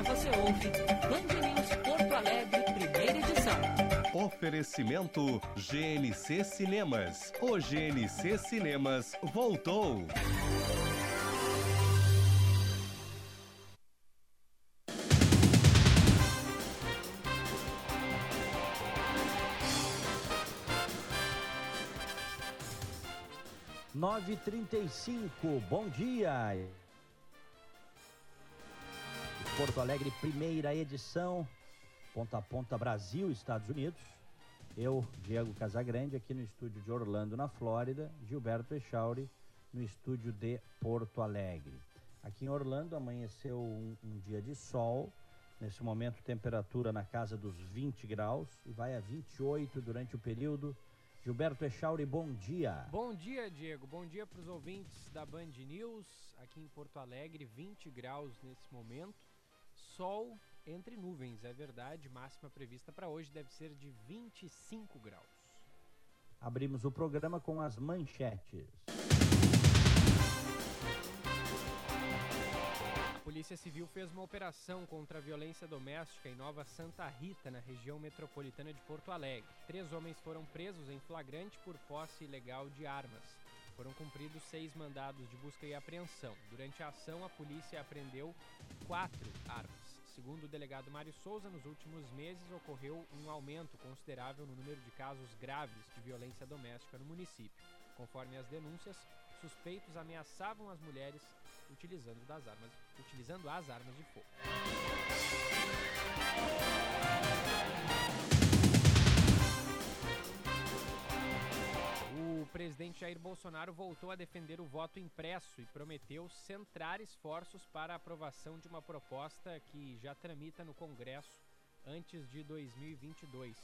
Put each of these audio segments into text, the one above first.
Agora você ouve Band News Porto Alegre, primeira edição. Oferecimento GNC Cinemas. O GNC Cinemas voltou. Nove trinta e cinco, bom dia. Porto Alegre, primeira edição, ponta a ponta Brasil, Estados Unidos. Eu, Diego Casagrande, aqui no estúdio de Orlando, na Flórida. Gilberto Echauri, no estúdio de Porto Alegre. Aqui em Orlando amanheceu um, um dia de sol. Nesse momento, temperatura na casa dos 20 graus e vai a 28 durante o período. Gilberto Echauri, bom dia. Bom dia, Diego. Bom dia para os ouvintes da Band News. Aqui em Porto Alegre, 20 graus nesse momento. Sol entre nuvens, é verdade. Máxima prevista para hoje deve ser de 25 graus. Abrimos o programa com as manchetes. A Polícia Civil fez uma operação contra a violência doméstica em Nova Santa Rita, na região metropolitana de Porto Alegre. Três homens foram presos em flagrante por posse ilegal de armas. Foram cumpridos seis mandados de busca e apreensão. Durante a ação, a polícia apreendeu quatro armas. Segundo o delegado Mário Souza, nos últimos meses ocorreu um aumento considerável no número de casos graves de violência doméstica no município. Conforme as denúncias, suspeitos ameaçavam as mulheres utilizando, das armas, utilizando as armas de fogo. Presidente Jair Bolsonaro voltou a defender o voto impresso e prometeu centrar esforços para a aprovação de uma proposta que já tramita no Congresso antes de 2022.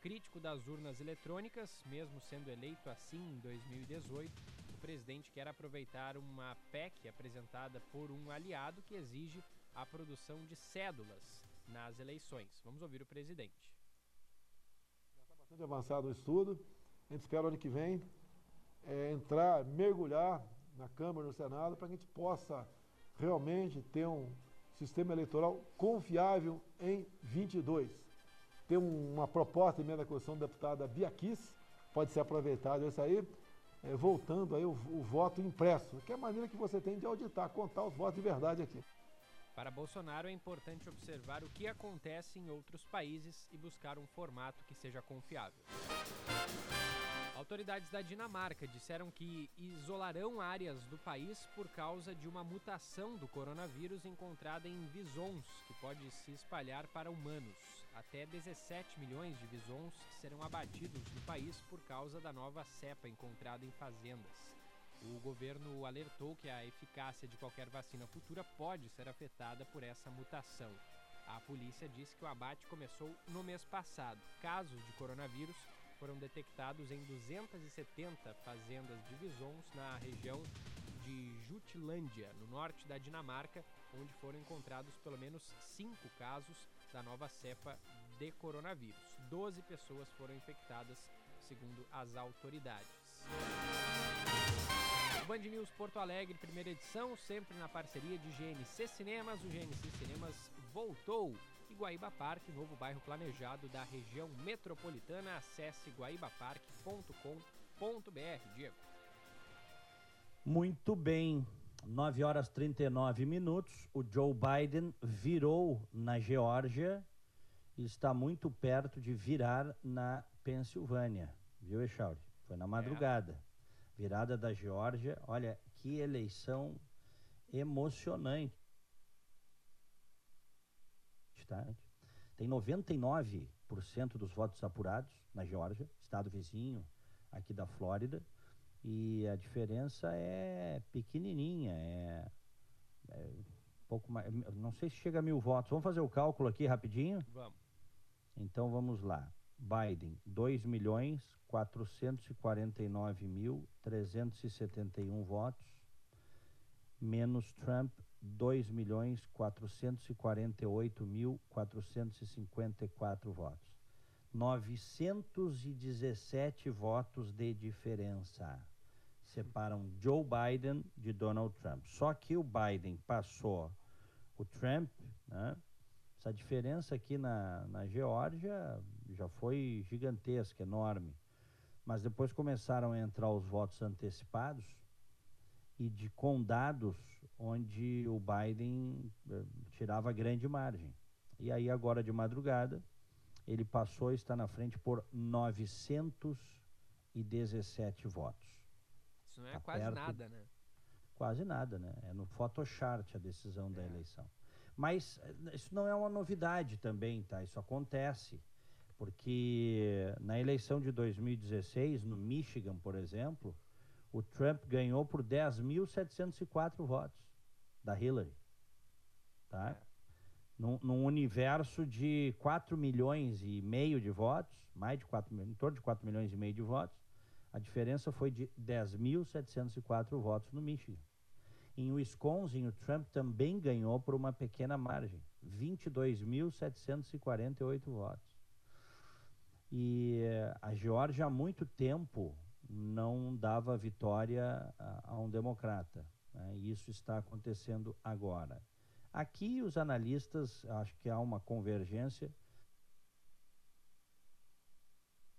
Crítico das urnas eletrônicas, mesmo sendo eleito assim em 2018, o presidente quer aproveitar uma PEC apresentada por um aliado que exige a produção de cédulas nas eleições. Vamos ouvir o presidente. Já está bastante avançado o estudo. A gente espera ano que vem é, entrar, mergulhar na Câmara no Senado para que a gente possa realmente ter um sistema eleitoral confiável em 22. Tem um, uma proposta de emenda da Constituição da deputada Bia Kiss, pode ser aproveitado isso aí, é, voltando aí o, o voto impresso, que é a maneira que você tem de auditar, contar os votos de verdade aqui. Para Bolsonaro é importante observar o que acontece em outros países e buscar um formato que seja confiável. Autoridades da Dinamarca disseram que isolarão áreas do país por causa de uma mutação do coronavírus encontrada em visons, que pode se espalhar para humanos. Até 17 milhões de visons serão abatidos no país por causa da nova cepa encontrada em fazendas. O governo alertou que a eficácia de qualquer vacina futura pode ser afetada por essa mutação. A polícia disse que o abate começou no mês passado. Casos de coronavírus foram detectados em 270 fazendas de visons na região de Jutlândia, no norte da Dinamarca, onde foram encontrados pelo menos cinco casos da nova cepa de coronavírus. Doze pessoas foram infectadas, segundo as autoridades. Band News Porto Alegre, primeira edição, sempre na parceria de GNC Cinemas. O GNC Cinemas voltou. E Guaíba Parque, novo bairro planejado da região metropolitana. Acesse guaibaparque.com.br. Diego. Muito bem. 9 horas 39 minutos. O Joe Biden virou na Geórgia e está muito perto de virar na Pensilvânia. Viu, Echauri? Foi na madrugada. É. Virada da Geórgia. Olha, que eleição emocionante. Tá? Tem 99% dos votos apurados na Geórgia, estado vizinho aqui da Flórida. E a diferença é pequenininha, é, é um pouco mais, não sei se chega a mil votos. Vamos fazer o cálculo aqui rapidinho? Vamos. Então vamos lá. Biden, 2 milhões 449 mil 371 votos, menos Trump, 2 milhões 448 mil 454 votos. 917 votos de diferença separam Joe Biden de Donald Trump. Só que o Biden passou o Trump né, Essa diferença aqui na, na Geórgia já foi gigantesca, enorme. Mas depois começaram a entrar os votos antecipados e de condados onde o Biden eh, tirava grande margem. E aí agora de madrugada ele passou e está na frente por 917 votos. Isso não é Tá quase perto. nada, né? Quase nada, né? É no Photochart a decisão da É. eleição. Mas eh, isso não é uma novidade também, tá? Isso acontece. Porque na eleição de 2016, no Michigan, por exemplo, o Trump ganhou por 10.704 votos da Hillary. Tá? É. Num, num universo de 4 milhões e meio de votos, mais de 4 milhões, em torno de 4 milhões e meio de votos, a diferença foi de 10.704 votos no Michigan. Em Wisconsin, o Trump também ganhou por uma pequena margem, 22.748 votos. E eh, a Geórgia há muito tempo não dava vitória a, a um democrata. né? E isso está acontecendo agora. Aqui os analistas, acho que há uma convergência,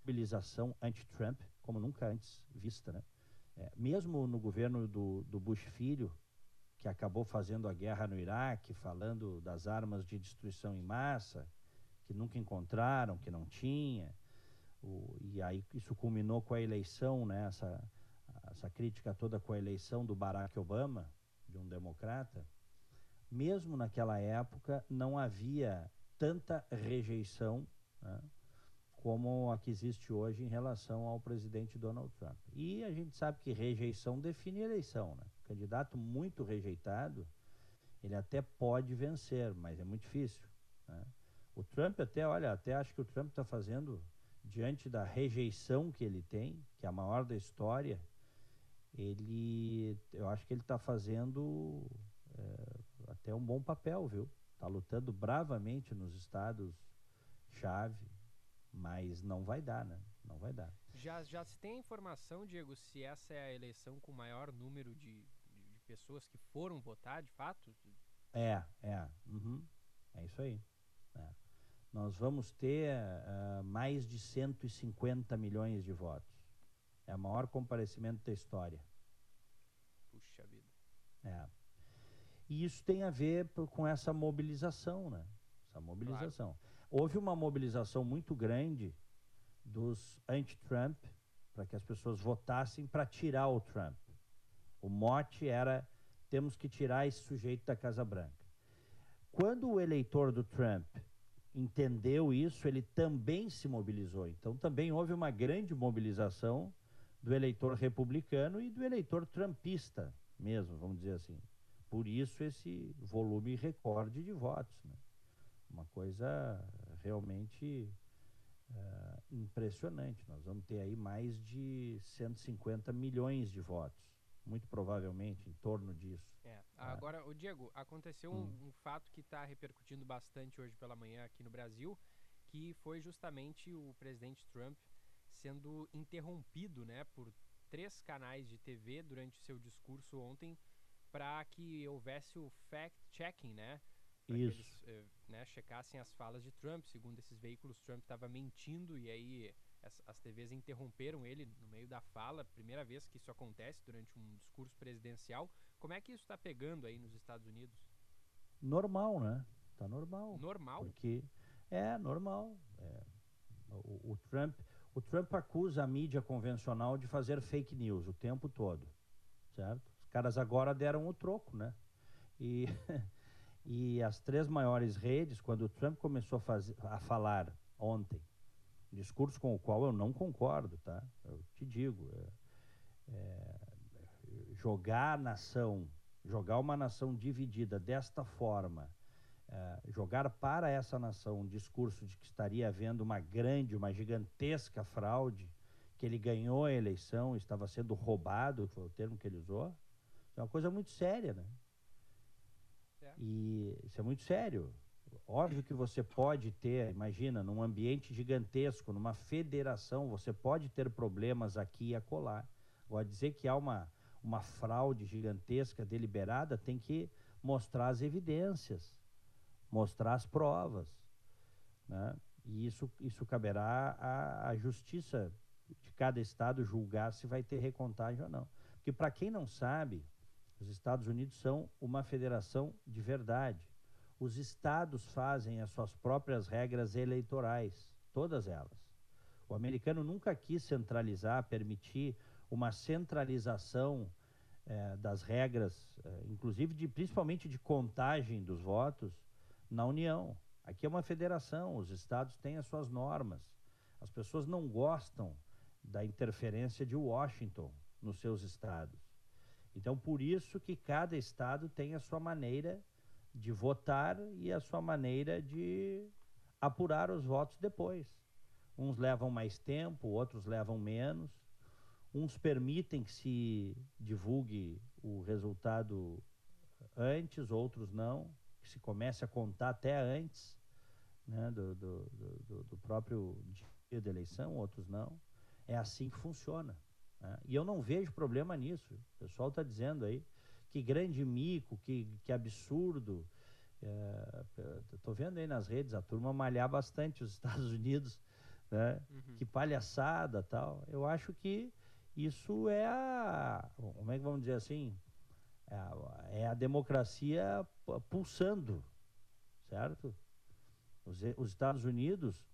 mobilização anti-Trump, como nunca antes vista, né? É, mesmo no governo do, do Bush filho, que acabou fazendo a guerra no Iraque, falando das armas de destruição em massa, que nunca encontraram, que não tinha, o- e aí isso culminou com a eleição, né? Essa, essa crítica toda com a eleição do Barack Obama, de um democrata. Mesmo naquela época não havia tanta rejeição né, como a que existe hoje em relação ao presidente Donald Trump. E a gente sabe que rejeição define eleição. Né? Candidato muito rejeitado, ele até pode vencer, mas é muito difícil. né? O Trump até, olha, até acho que o Trump está fazendo, diante da rejeição que ele tem, que é a maior da história, ele, eu acho que ele está fazendo eh, até um bom papel, viu? Está lutando bravamente nos estados chave, mas não vai dar, né? Não vai dar. Já, já se tem informação, Diego, se essa é a eleição com o maior número de, de, de pessoas que foram votar, de fato? É, é. uhum, É isso aí. é. Nós vamos ter ah, mais de 150 milhões de votos. É o maior comparecimento da história. Puxa vida. É. E isso tem a ver p- com essa mobilização, né? Essa mobilização. Houve uma mobilização muito grande dos anti-Trump para que as pessoas votassem para tirar o Trump. O mote era temos que tirar esse sujeito da Casa Branca. Quando o eleitor do Trump entendeu isso, ele também se mobilizou. Então também houve uma grande mobilização do eleitor republicano e do eleitor trumpista mesmo, vamos dizer assim. Por isso esse volume recorde de votos. Né? Uma coisa realmente eh, impressionante. Nós vamos ter aí mais de 150 milhões de votos. Muito provavelmente em torno disso. É. Agora, o Diego, aconteceu um, Hum. um fato que está repercutindo bastante hoje pela manhã aqui no Brasil, que foi justamente o presidente Trump sendo interrompido, né, por três canais de TV durante seu discurso ontem para que houvesse o fact-checking, né? Que Isso. eles eh, né, checassem as falas de Trump. Segundo esses veículos, Trump estava mentindo e aí as, as TVs interromperam ele no meio da fala. Primeira vez que isso acontece durante um discurso presidencial. Como é que isso está pegando aí nos Estados Unidos? Normal, né? Tá normal. Normal? Porque é normal. é. O, o Trump, o Trump acusa a mídia convencional de fazer fake news o tempo todo, certo? Os caras agora deram o troco, né? E, e as três maiores redes, quando o Trump começou a, fazer, a falar ontem, discurso com o qual eu não concordo, tá? Eu te digo, é, é, jogar a nação, jogar uma nação dividida desta forma, eh, jogar para essa nação um discurso de que estaria havendo uma grande, uma gigantesca fraude, que ele ganhou a eleição, estava sendo roubado, foi o termo que ele usou, é uma coisa muito séria, né? É. E isso é muito sério. Óbvio que você pode ter, imagina, num ambiente gigantesco, numa federação, você pode ter problemas aqui e acolá. Agora, dizer que há uma, uma fraude gigantesca deliberada tem que mostrar as evidências mostrar as provas. Né? E isso, isso caberá à, à justiça de cada estado julgar se vai ter recontagem ou não. Porque, para quem não sabe, os Estados Unidos são uma federação de verdade. Os estados fazem as suas próprias regras eleitorais, todas elas. O americano nunca quis centralizar, permitir uma centralização eh, das regras, eh, inclusive de, principalmente de contagem dos votos, na União. Aqui é uma federação, os estados têm as suas normas. As pessoas não gostam da interferência de Washington nos seus estados. Então, por isso que cada estado tem a sua maneira de votar e a sua maneira de apurar os votos depois. Uns levam mais tempo, outros levam menos. Uns permitem que se divulgue o resultado antes, outros não, que se comece a contar até antes né, do, do, do, do próprio dia da eleição, outros não. É assim que funciona. Né? E eu não vejo problema nisso. O pessoal está dizendo aí que grande mico, que, que absurdo. Estou é, vendo aí nas redes a turma malhar bastante os Estados Unidos, né? Uhum. Que palhaçada tal. Eu acho que isso é a. Como é que vamos dizer assim? É a, é a democracia pulsando, certo? Os, os Estados Unidos,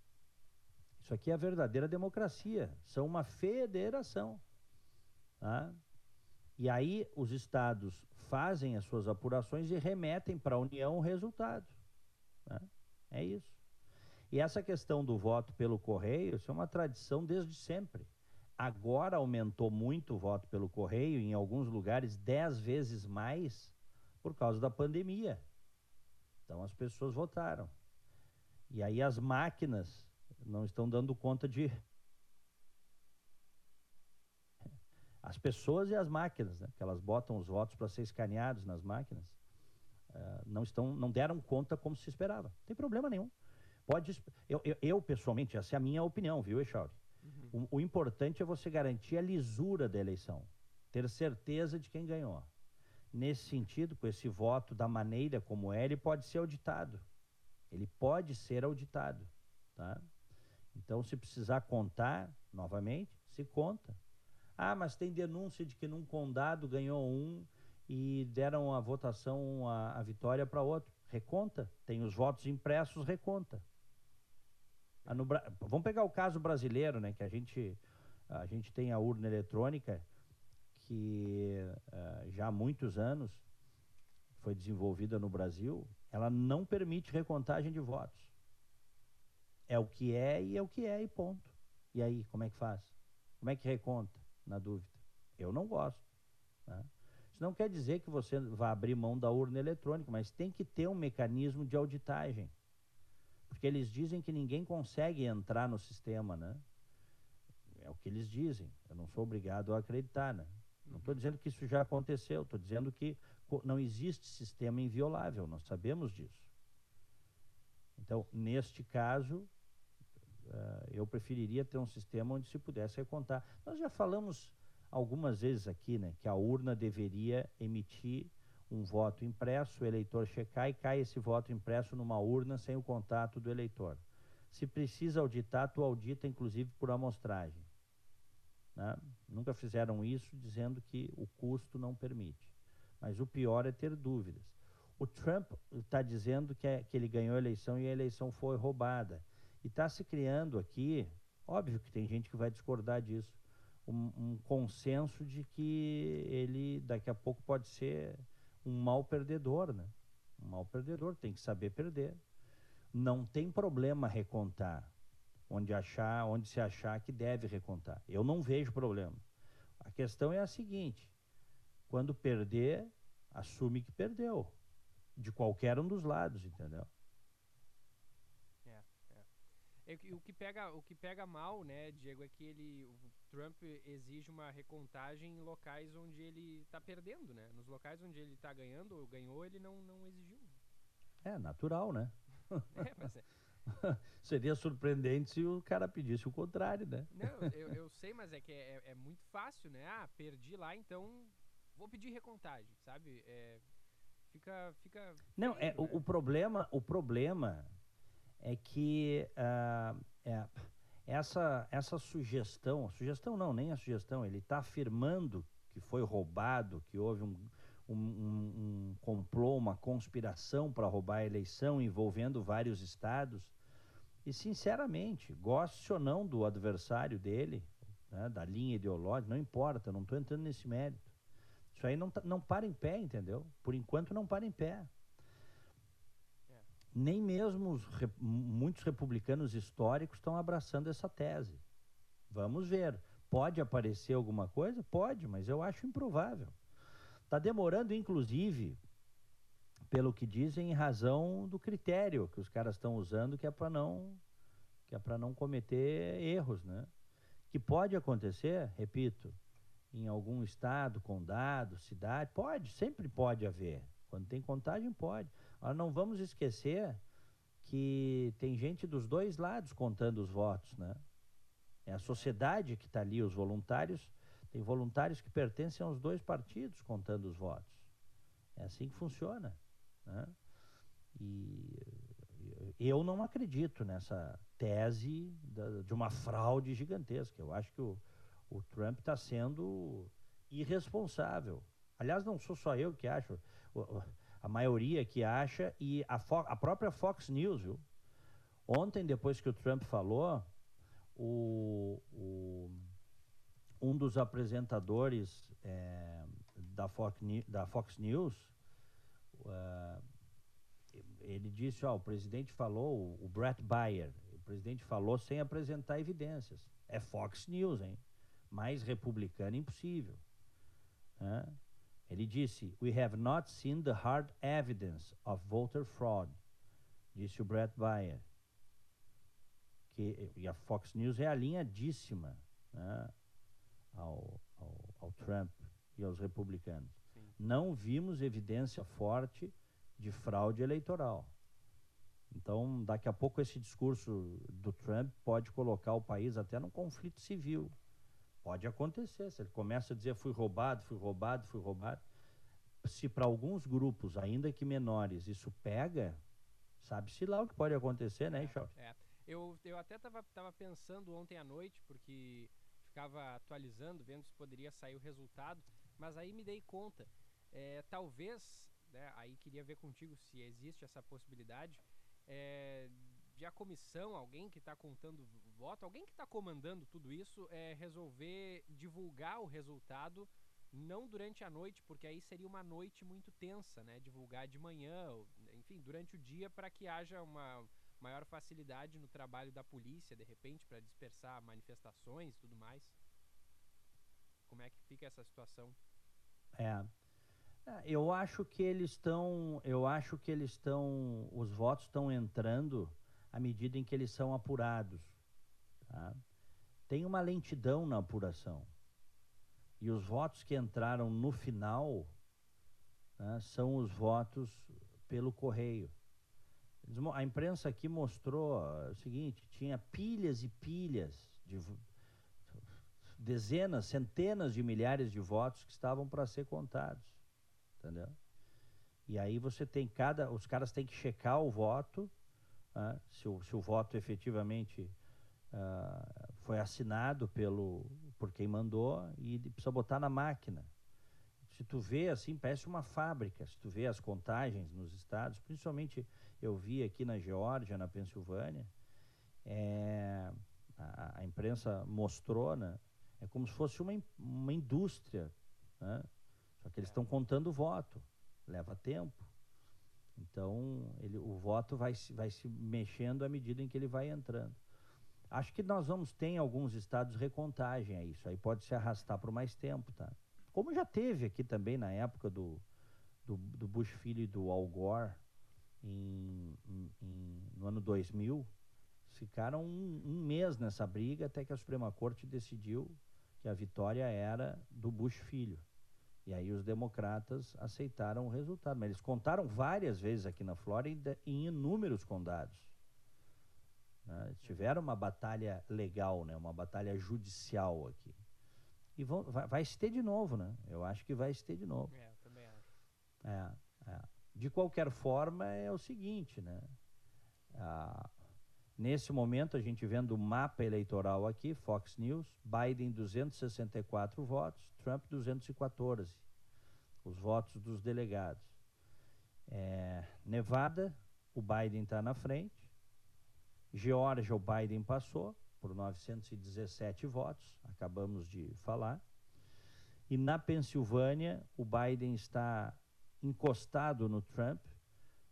isso aqui é a verdadeira democracia. São uma federação. Tá? E aí os estados fazem as suas apurações e remetem para a União o resultado. Né? É isso. E essa questão do voto pelo correio, isso é uma tradição desde sempre. Agora aumentou muito o voto pelo correio, em alguns lugares dez vezes mais, por causa da pandemia. Então as pessoas votaram. E aí as máquinas não estão dando conta de as pessoas e as máquinas, né? que elas botam os votos para ser escaneados nas máquinas, uh, não estão, não deram conta como se esperava. Não tem problema nenhum. Pode, eu, eu, eu pessoalmente, essa é a minha opinião, viu, Echauri? Uhum. O, o importante é você garantir a lisura da eleição, ter certeza de quem ganhou. Nesse sentido, com esse voto da maneira como é, ele pode ser auditado. Ele pode ser auditado, tá? Então, se precisar contar novamente, se conta. Ah, mas tem denúncia de que num condado ganhou um e deram a votação, a, a vitória para outro. Reconta. Tem os votos impressos, reconta. Ah, no, vamos pegar o caso brasileiro, né? Que a gente, a gente tem a urna eletrônica que uh, já há muitos anos foi desenvolvida no Brasil. Ela não permite recontagem de votos. É o que é e é o que é e ponto. E aí, como é que faz? Como é que reconta? na dúvida. Eu não gosto. Né? Isso não quer dizer que você vá abrir mão da urna eletrônica, mas tem que ter um mecanismo de auditagem. Porque eles dizem que ninguém consegue entrar no sistema, né? É o que eles dizem. Eu não sou obrigado a acreditar, né? Não estou dizendo que isso já aconteceu, estou dizendo que não existe sistema inviolável, nós sabemos disso. Então, neste caso, Uh, eu preferiria ter um sistema onde se pudesse recontar. Nós já falamos algumas vezes aqui, né, que a urna deveria emitir um voto impresso, o eleitor checar e cai esse voto impresso numa urna sem o contato do eleitor. Se precisa auditar, tu audita inclusive por amostragem. Né? Nunca fizeram isso dizendo que o custo não permite. Mas o pior é ter dúvidas. O Trump está dizendo que, é, que ele ganhou a eleição e a eleição foi roubada. E está se criando aqui, óbvio que tem gente que vai discordar disso, um, um, consenso de que ele daqui a pouco pode ser um mal perdedor, né? Um mal perdedor, tem que saber perder. Não tem problema recontar onde achar, onde se achar que deve recontar. Eu não vejo problema. A questão é a seguinte: quando perder, assume que perdeu, de qualquer um dos lados, entendeu? É, o, que pega, o que pega mal, né, Diego, é que ele, o Trump exige uma recontagem em locais onde ele está perdendo, né? Nos locais onde ele está ganhando ou ganhou, ele não, não exigiu. É, natural, né? É, mas é. Seria surpreendente se o cara pedisse o contrário, né? Não, eu, eu sei, mas é que é, é, muito fácil, né? Ah, perdi lá, então vou pedir recontagem, sabe? É, Fica, fica Não, é, o, né? o problema, o problema é que ah, é, essa, essa sugestão, sugestão não, nem a sugestão, ele está afirmando que foi roubado, que houve um, um, um- um complô, uma conspiração para roubar a eleição envolvendo vários estados. E, sinceramente, goste ou não do adversário dele, né, da linha ideológica, não importa, não estou entrando nesse mérito. Isso aí não, tá- não para em pé, entendeu? Por enquanto não para em pé. Nem mesmo os re- muitos republicanos históricos estão abraçando essa tese. Vamos ver. Pode aparecer alguma coisa? Pode, mas eu acho improvável. Está demorando, inclusive, pelo que dizem, em razão do critério que os caras estão usando, que é para não que é para não cometer erros, né? Que pode acontecer, repito, em algum estado, condado, cidade, pode, sempre pode haver. Quando tem contagem, pode. Mas não vamos esquecer que tem gente dos dois lados contando os votos, né? É a sociedade que está ali, os voluntários, tem voluntários que pertencem aos dois partidos contando os votos. É assim que funciona, né? E eu não acredito nessa tese de uma fraude gigantesca. Eu acho que o, o Trump está sendo irresponsável. Aliás, não sou só eu que acho, a maioria que acha e a, Fo- a própria Fox News, viu? Ontem, depois que o Trump falou, o, o- um dos apresentadores eh, da, Fox, da Fox News, ah, ele disse, ó, o presidente falou, o- o Brett Bayer, o presidente falou sem apresentar evidências. É Fox News, hein? Mais republicano impossível. né? Ele disse, we have not seen the hard evidence of voter fraud, disse o Brett Bayer. Que, e a Fox News é alinhadíssima né, ao, ao, ao Trump e aos republicanos. Sim. Não vimos evidência forte de fraude eleitoral. Então, daqui a pouco esse discurso do Trump pode colocar o país até num conflito civil. Pode acontecer, se ele começa a dizer fui roubado, fui roubado, fui roubado. Se para alguns grupos, ainda que menores, isso pega, sabe-se lá o que pode acontecer, né, Charles? É. Eu, eu até estava tava pensando ontem à noite, porque ficava atualizando, vendo se poderia sair o resultado, mas aí me dei conta. é, talvez, né, aí queria ver contigo se existe essa possibilidade, é, de a comissão, alguém que está contando voto, alguém que está comandando tudo isso, é, resolver divulgar o resultado não durante a noite, porque aí seria uma noite muito tensa, né? Divulgar de manhã, ou, enfim, durante o dia, para que haja uma maior facilidade no trabalho da polícia, de repente, para dispersar manifestações e tudo mais. Como é que fica essa situação? É. É, Eu acho que eles estão, eu acho que eles estão, os votos estão entrando à medida em que eles são apurados. tá? Tem uma lentidão na apuração. E os votos que entraram no final né, são os votos pelo correio. A imprensa aqui mostrou o seguinte: tinha pilhas e pilhas de dezenas, centenas de milhares de votos que estavam para ser contados, entendeu? E aí você tem cada, os caras têm que checar o voto, né, se, o, se o voto efetivamente ah, foi assinado pelo por quem mandou e precisa botar na máquina. Se tu vê assim, parece uma fábrica. Se tu vê as contagens nos estados, principalmente eu vi aqui na Geórgia, na Pensilvânia, é, a, a imprensa mostrou, né? É como se fosse uma, uma indústria, né? Só que eles estão contando o voto, leva tempo. Então, ele, o voto vai se, vai se mexendo à medida em que ele vai entrando. Acho que nós vamos ter em alguns estados recontagem a isso. Aí pode se arrastar por mais tempo, tá? Como já teve aqui também na época do, do, do Bush filho e do Al Gore, em, em- em- no ano 2000, ficaram um, um mês nessa briga até que a Suprema Corte decidiu que a vitória era do Bush filho. E aí os democratas aceitaram o resultado. Mas eles contaram várias vezes aqui na Flórida em inúmeros condados. Né? Tiveram uma batalha legal, né? uma batalha judicial aqui. E vão, vai, vai se ter de novo, né? Eu acho que vai se ter de novo. É, eu também acho. É, é. De qualquer forma, é o seguinte, né? Ah, nesse momento, a gente vendo o mapa eleitoral aqui, Fox News, Biden 264 votos, Trump 214, os votos dos delegados. É, Nevada, o Biden está na frente. Geórgia, o Biden passou por 917 votos, acabamos de falar. E na Pensilvânia, o Biden está encostado no Trump.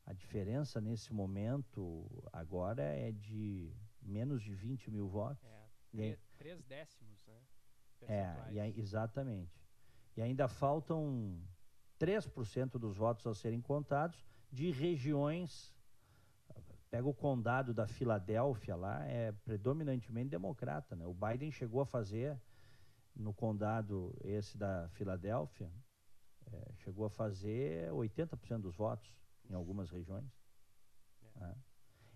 A diferença nesse momento agora é de menos de 20 mil votos. É, tre- três décimos, né? É, e aí- exatamente. E ainda faltam 3% dos votos a serem contados de regiões. Pega o condado da Filadélfia lá, é predominantemente democrata. Né? O Biden chegou a fazer no condado esse da Filadélfia, é, chegou a fazer 80% dos votos em algumas regiões. né?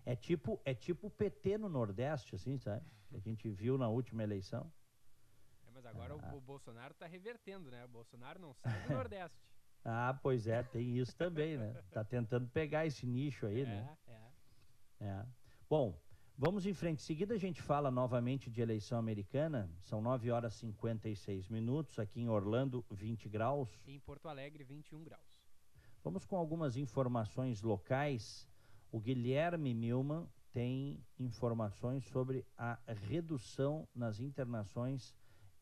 É tipo é tipo o PT no Nordeste, assim, sabe? Que a gente viu na última eleição. É, mas agora Ah. o, o Bolsonaro tá revertendo, né? O Bolsonaro não sai do Nordeste. Ah, pois é, tem isso também, né? Tá tentando pegar esse nicho aí, né? É. Bom, vamos em frente. Em seguida a gente fala novamente de eleição americana. São 9 horas e 56 minutos. Aqui em Orlando, 20 graus. E em Porto Alegre, 21 graus. Vamos com algumas informações locais. O Guilherme Milman tem informações sobre a redução nas internações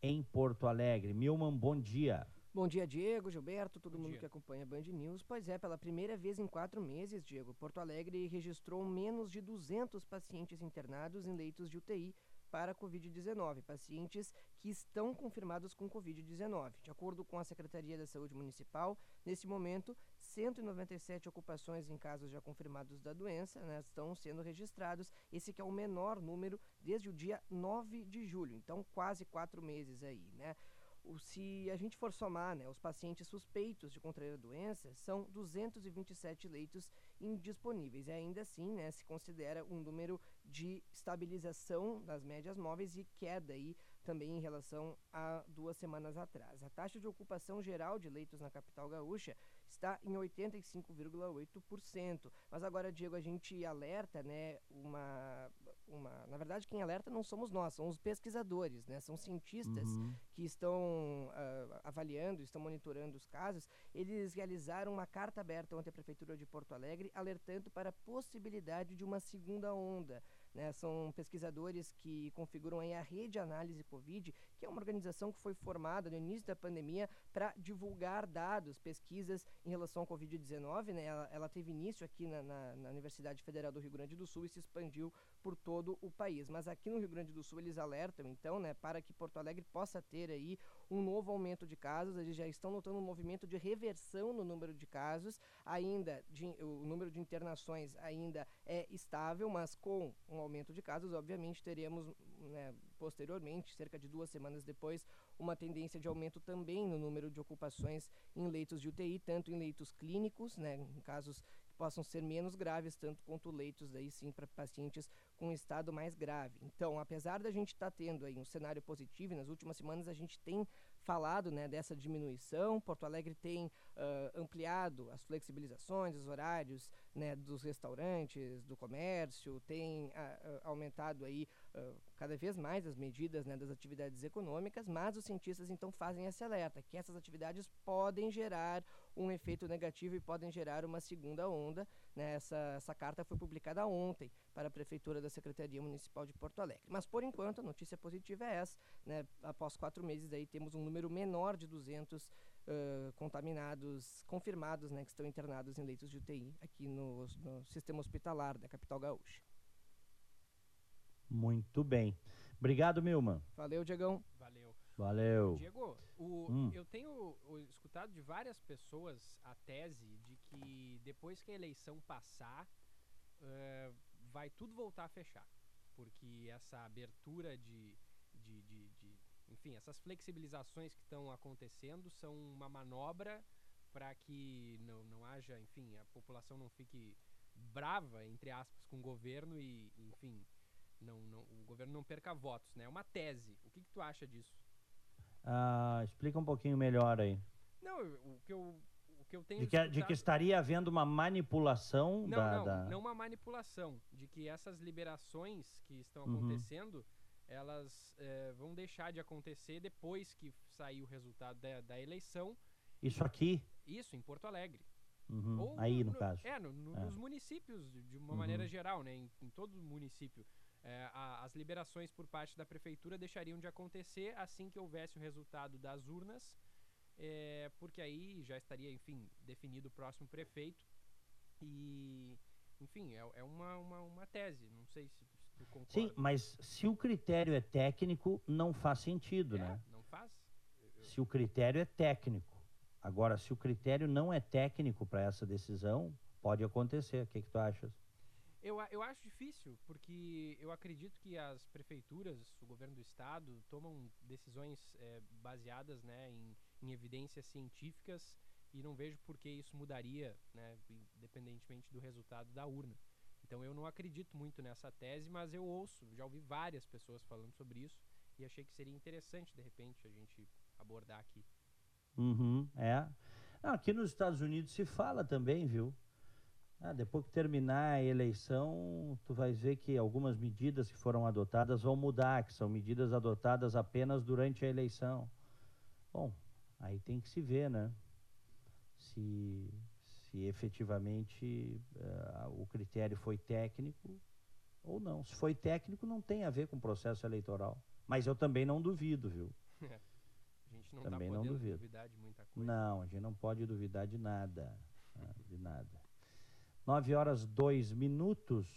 em Porto Alegre. Milman, bom dia. Bom dia, Diego, Gilberto, todo Bom mundo dia. que acompanha a Band News. Pois é, pela primeira vez em quatro meses, Diego, Porto Alegre registrou menos de 200 pacientes internados em leitos de UTI para a Covid-19, pacientes que estão confirmados com Covid-19. De acordo com a Secretaria da Saúde Municipal, nesse momento, 197 ocupações em casos já confirmados da doença né, estão sendo registrados. Esse que é o menor número desde o dia 9 de julho, então quase quatro meses aí, né? Se a gente for somar né, os pacientes suspeitos de contrair a doença, são 227 leitos indisponíveis. E ainda assim, né, se considera um número de estabilização das médias móveis e queda aí também em relação a duas semanas atrás. A taxa de ocupação geral de leitos na capital gaúcha está em 85,8%. Mas agora, Diego, a gente alerta, né, uma, uma... Na verdade, quem alerta não somos nós, são os pesquisadores, né? São cientistas Uhum. que estão ah, avaliando, estão monitorando os casos, eles realizaram uma carta aberta ontem à Prefeitura de Porto Alegre, alertando para a possibilidade de uma segunda onda. né? São pesquisadores que configuram aí a Rede Análise Covid, que é uma organização que foi formada no início da pandemia para divulgar dados, pesquisas em relação ao Covid-19. Né? Ela, ela teve início aqui na, na- na Universidade Federal do Rio Grande do Sul e se expandiu por todo o país. Mas aqui no Rio Grande do Sul eles alertam, então, né, para que Porto Alegre possa ter aí um novo aumento de casos. Eles já estão notando um movimento de reversão no número de casos. Ainda de, o número de internações ainda é estável, mas com um aumento de casos, obviamente teremos né, posteriormente, cerca de duas semanas depois, uma tendência de aumento também no número de ocupações em leitos de UTI, tanto em leitos clínicos, né, em casos que possam ser menos graves, tanto quanto leitos daí sim para pacientes com estado mais grave. Então, apesar da gente estar tendo aí um cenário positivo, nas últimas semanas a gente tem falado né, dessa diminuição, Porto Alegre tem ah, ampliado as flexibilizações, os horários né, dos restaurantes, do comércio, tem ah, aumentado aí ah, cada vez mais as medidas né, das atividades econômicas, mas os cientistas então fazem esse alerta, que essas atividades podem gerar um efeito negativo e podem gerar uma segunda onda. Né? Essa, essa carta foi publicada ontem para a Prefeitura da Secretaria Municipal de Porto Alegre. Mas, por enquanto, a notícia positiva é essa. Né? Após quatro meses, aí, temos um número menor de 200 ãh, contaminados, confirmados, né, que estão internados em leitos de UTI aqui no, no sistema hospitalar da capital gaúcha. Muito bem. Obrigado, Milman. Valeu, Diegão. Valeu. Valeu. Diego, o- Hum. eu tenho escutado de várias pessoas a tese de que depois que a eleição passar, eh, vai tudo voltar a fechar. Porque essa abertura de, de, de- de- Enfim, essas flexibilizações que estão acontecendo são uma manobra para que não, não haja, enfim, a população não fique brava, entre aspas, com o governo e, enfim, não, não, o governo não perca votos, né? É uma tese. O que, que tu acha disso? Ah, explica um pouquinho melhor aí. Não, o que eu, o que eu tenho De que, de que escutado- estaria havendo uma manipulação Não, da, não, da- não uma manipulação. De que essas liberações que estão Uhum. acontecendo, elas eh, vão deixar de acontecer depois que sair o resultado da, da eleição. Isso aqui, Isso, em Porto Alegre. uhum, aí no, caso. É, no- no- É. nos municípios, de- uma Uhum. maneira geral, né? Em, em todo município. É, a- as liberações por parte da prefeitura deixariam de acontecer assim que houvesse o resultado das urnas, é, porque aí já estaria, enfim, definido o próximo prefeito. E, enfim, é, é uma, uma, uma tese. Não sei se, se tu concorda. Sim, mas se o critério é técnico, não faz sentido, É, né? Não faz? Se o critério é técnico. Agora, se o critério não é técnico para essa decisão, pode acontecer. O que, que tu achas? Eu, eu acho difícil, porque eu acredito que as prefeituras, o governo do estado, tomam decisões eh, baseadas né, em, em evidências científicas e não vejo por que isso mudaria, né, independentemente do resultado da urna. Então eu não acredito muito nessa tese, mas eu ouço, já ouvi várias pessoas falando sobre isso e achei que seria interessante, de repente, a gente abordar aqui. Uhum, é. Aqui nos Estados Unidos se fala também, viu? Ah, depois que terminar a eleição, tu vais ver que algumas medidas que foram adotadas vão mudar, que são medidas adotadas apenas durante a eleição. Bom, aí tem que se ver, né? Se, se efetivamente eh, o critério foi técnico ou não. Se foi técnico, não tem a ver com o processo eleitoral. Mas eu também não duvido, viu? A gente não está Também não podendo duvido. duvidar de muita coisa. Não, a gente não pode duvidar de nada. né, De nada. 9 horas 2 minutos.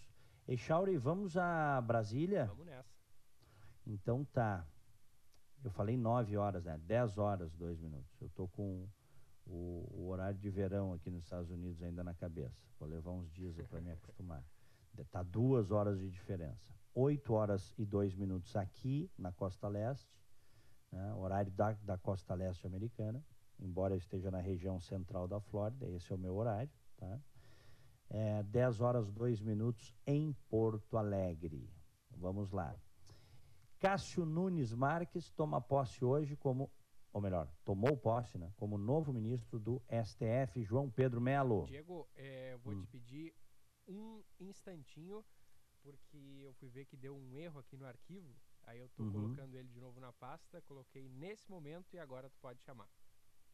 Echauri, vamos a Brasília? Vamos nessa. Então tá. Eu falei 9 horas, né? 10 horas, 2 minutos. Eu tô com o, o horário de verão aqui nos Estados Unidos ainda na cabeça. Vou levar uns dias para me acostumar. Tá duas horas de diferença. 8 horas e 2 minutos aqui na costa leste, né? horário da, da costa leste americana, embora eu esteja na região central da Flórida, esse é o meu horário, tá? É, 10 horas 2 minutos em Porto Alegre. Vamos lá. Cássio Nunes Marques toma posse hoje como, ou melhor, tomou posse, né, como novo ministro do STF, João Pedro Melo. Diego, é, eu vou Hum. te pedir um instantinho, porque eu fui ver que deu um erro aqui no arquivo. Aí eu tô Uhum. colocando ele de novo na pasta, coloquei nesse momento e agora tu pode chamar.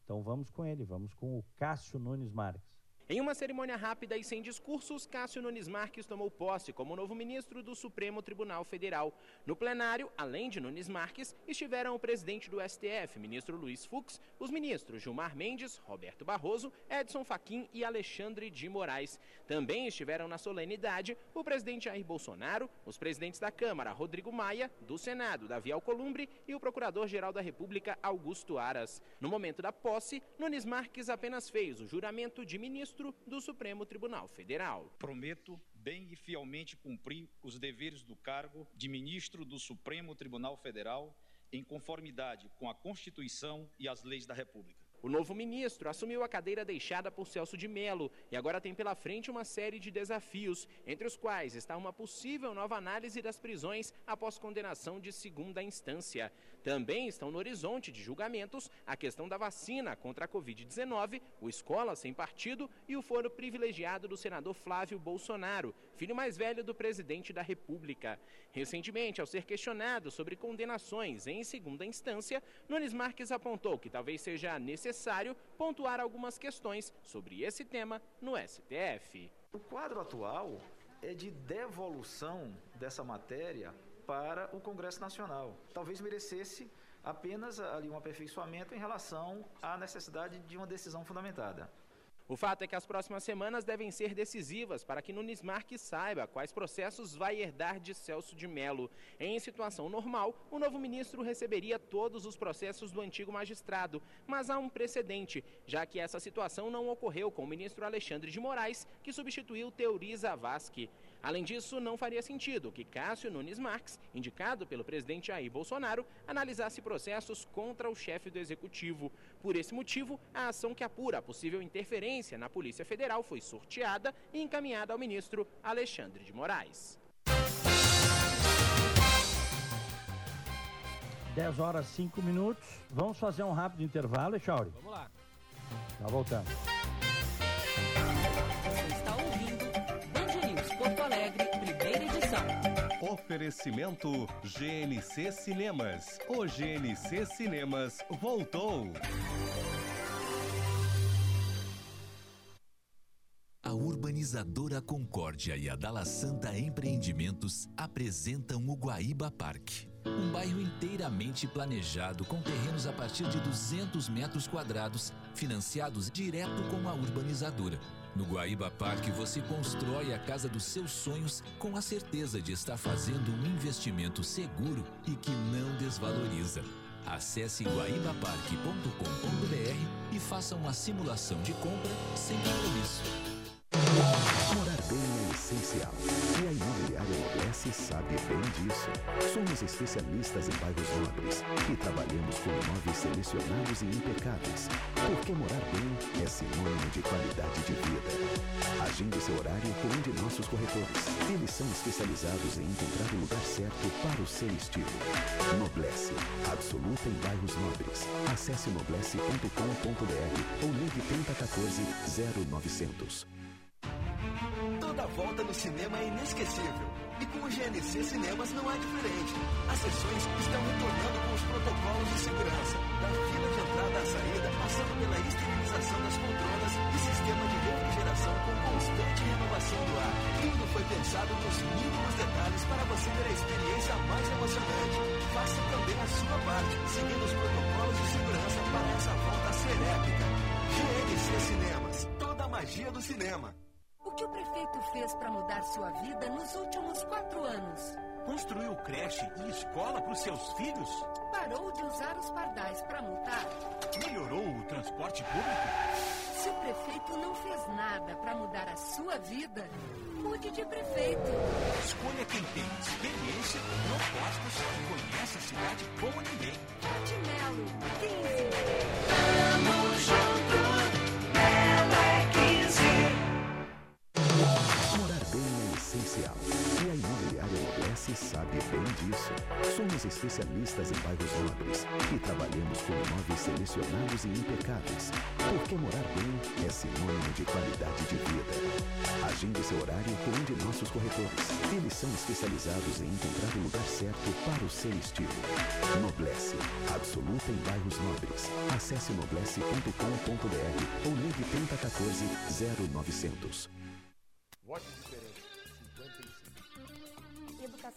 Então vamos com ele, vamos com o Cássio Nunes Marques. Em uma cerimônia rápida e sem discursos, Cássio Nunes Marques tomou posse como novo ministro do Supremo Tribunal Federal. No plenário, além de Nunes Marques, estiveram o presidente do STF, ministro Luiz Fux, os ministros Gilmar Mendes, Roberto Barroso, Edson Fachin e Alexandre de Moraes. Também estiveram na solenidade o presidente Jair Bolsonaro, os presidentes da Câmara, Rodrigo Maia, do Senado, Davi Alcolumbre e o procurador-geral da República, Augusto Aras. No momento da posse, Nunes Marques apenas fez o juramento de ministro do Supremo Tribunal Federal. Prometo bem e fielmente cumprir os deveres do cargo de ministro do Supremo Tribunal Federal em conformidade com a Constituição e as leis da República. O novo ministro assumiu a cadeira deixada por Celso de Mello e agora tem pela frente uma série de desafios, entre os quais está uma possível nova análise das prisões após condenação de segunda instância. Também estão no horizonte de julgamentos a questão da vacina contra a Covid-19, o Escola Sem Partido e o foro privilegiado do senador Flávio Bolsonaro, filho mais velho do presidente da República. Recentemente, ao ser questionado sobre condenações em segunda instância, Nunes Marques apontou que talvez seja necessário pontuar algumas questões sobre esse tema no STF. O quadro atual é de devolução dessa matéria para o Congresso Nacional. Talvez merecesse apenas ali um aperfeiçoamento em relação à necessidade de uma decisão fundamentada. O fato é que as próximas semanas devem ser decisivas para que Nunes Marques saiba quais processos vai herdar de Celso de Mello. Em situação normal, o novo ministro receberia todos os processos do antigo magistrado, mas há um precedente, já que essa situação não ocorreu com o ministro Alexandre de Moraes, que substituiu Teori Zavascki. Além disso, não faria sentido que Cássio Nunes Marques, indicado pelo presidente Jair Bolsonaro, analisasse processos contra o chefe do executivo. Por esse motivo, a ação que apura a possível interferência na Polícia Federal foi sorteada e encaminhada ao ministro Alexandre de Moraes. 10 horas 5 minutos. Vamos fazer um rápido intervalo, Echauri? Vamos lá. Já voltamos. Oferecimento GNC Cinemas. O GNC Cinemas voltou. A urbanizadora Concórdia e a Dala Santa Empreendimentos apresentam o Guaíba Parque. Um bairro inteiramente planejado com terrenos a partir de 200 metros quadrados, financiados direto com a urbanizadora. No Guaíba Parque você constrói a casa dos seus sonhos com a certeza de estar fazendo um investimento seguro e que não desvaloriza. Acesse guaibaparque.com.br e faça uma simulação de compra sem compromisso. Morar bem é essencial. E Noblesse sabe bem disso. Somos especialistas em bairros nobres e trabalhamos com imóveis selecionados e impecáveis. Porque morar bem é sinônimo de qualidade de vida. Agende seu horário com um de nossos corretores. Eles são especializados em encontrar o lugar certo para o seu estilo. Noblesse, absoluta em bairros nobres. Acesse noblesse.com.br ou ligue 3014 0900. Toda volta no cinema é inesquecível. E com o GNC Cinemas não é diferente. As sessões estão retornando com os protocolos de segurança. Da fila de entrada à saída, passando pela esterilização das poltronas e sistema de refrigeração com constante renovação do ar. Tudo foi pensado nos mínimos detalhes para você ter a experiência mais emocionante. Faça também a sua parte, seguindo os protocolos de segurança para essa volta ser épica. GNC Cinemas. Toda a magia do cinema. O que o prefeito fez para mudar sua vida nos últimos quatro anos? Construiu creche e escola para os seus filhos? Parou de usar os pardais para multar? Melhorou o transporte público? Se o prefeito não fez nada para mudar a sua vida, mude de prefeito. Escolha quem tem experiência, propostas e conhece a cidade como ninguém. De Melo, 15. Tamo junto, Melo é 15. Somos especialistas em bairros nobres e trabalhamos com imóveis selecionados e impecáveis. Porque morar bem é sinônimo de qualidade de vida. Agende seu horário com um de nossos corretores. Eles são especializados em encontrar o lugar certo para o seu estilo. Noblesse, absoluta em bairros nobres. Acesse noblesse.com.br ou ligue 3014 0900. Vote diferente. 55.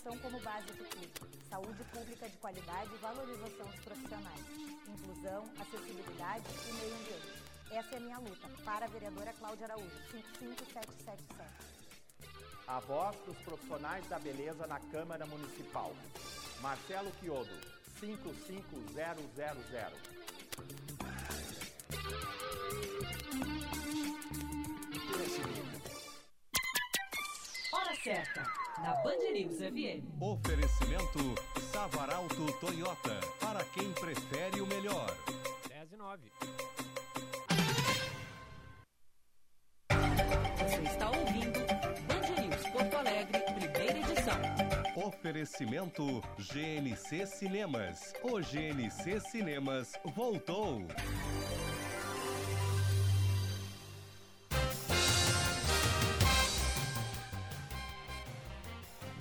Educação como base de tudo. Saúde pública de qualidade e valorização dos profissionais. Inclusão, acessibilidade e meio ambiente. Essa é a minha luta. Para a vereadora Cláudia Araújo, 55777. A voz dos profissionais da beleza na Câmara Municipal. Marcelo Quiodo, 55000. Hora certa, na Band News FM. Oferecimento Savaralto Toyota. Para quem prefere o melhor. 10 e 9. Você está ouvindo Band News Porto Alegre, primeira edição. Oferecimento GNC Cinemas. O GNC Cinemas voltou.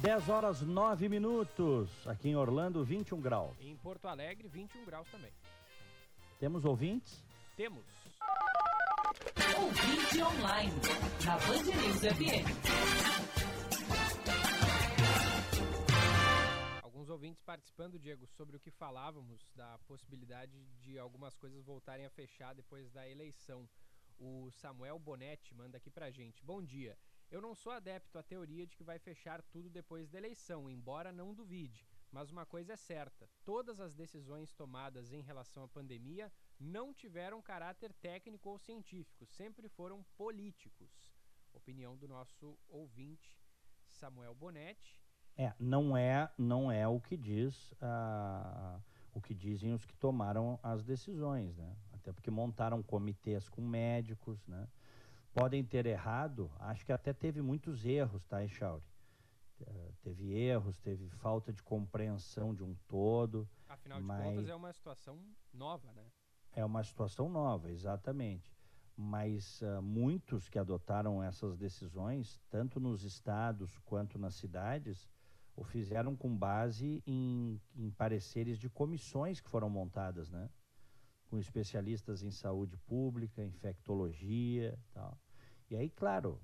10 horas 9 minutos. Aqui em Orlando, 21 graus. Em Porto Alegre, 21 graus também. Temos ouvintes? Temos. Ouvinte online, na Band News FM. Alguns ouvintes participando, Diego, sobre o que falávamos da possibilidade de algumas coisas voltarem a fechar depois da eleição. O Samuel Bonetti manda aqui pra gente. Bom dia. Eu não sou adepto à teoria de que vai fechar tudo depois da eleição, embora não duvide. Mas uma coisa é certa: todas as decisões tomadas em relação à pandemia não tiveram caráter técnico ou científico, sempre foram políticos. Opinião do nosso ouvinte Samuel Bonetti. É, não é, não é o que diz ah, o que dizem os que tomaram as decisões, né? Até porque montaram comitês com médicos, né? Podem ter errado, acho que até teve muitos erros, tá, Echauri? Uh, teve erros, teve falta de compreensão de um todo. Afinal de mas contas, é uma situação nova, né? é uma situação nova, exatamente. mas ah, muitos que adotaram essas decisões, tanto nos estados quanto nas cidades, o fizeram com base em, em pareceres de comissões que foram montadas, né? Com especialistas em saúde pública, infectologia, tal. E aí, claro,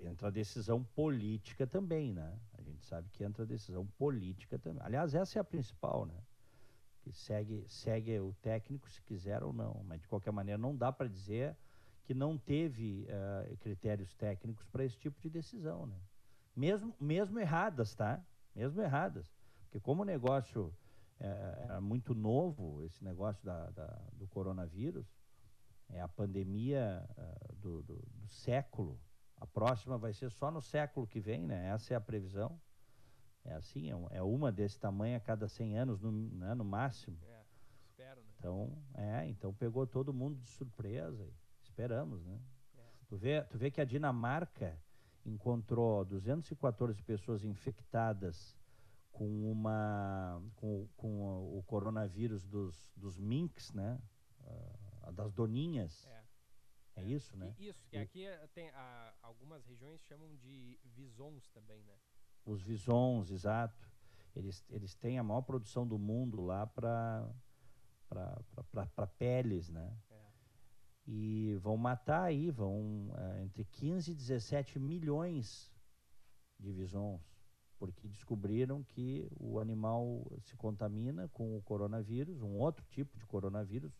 entra a decisão política também, né? A gente sabe que entra a decisão política também. Aliás, essa é a principal, né? Que segue, segue o técnico se quiser ou não. Mas de qualquer maneira não dá para dizer que não teve eh, critérios técnicos para esse tipo de decisão, né? Mesmo, mesmo erradas, tá? Mesmo erradas. Porque como o negócio eh, era muito novo, esse negócio da, da- do coronavírus, é a pandemia ah, do, do, do século. A próxima vai ser só no século que vem, né? Essa é a previsão. É assim, é, um- é uma desse tamanho a cada 100 anos, no, né, no máximo. É, espero, né? Então, é, então pegou todo mundo de surpresa. Esperamos, né? É. Tu, vê, tu vê que a Dinamarca encontrou 214 pessoas infectadas com uma com, com o coronavírus dos, dos minks, né? Ah, das doninhas. É. É isso, né? E isso, que E aqui eh, tem ah, algumas regiões chamam de visons também, né? Os visons, exato. Eles, eles têm a maior produção do mundo lá para para peles, né? É. E vão matar aí, vão eh, entre 15 e 17 milhões de visons, porque descobriram que o animal se contamina com o coronavírus, um outro tipo de coronavírus,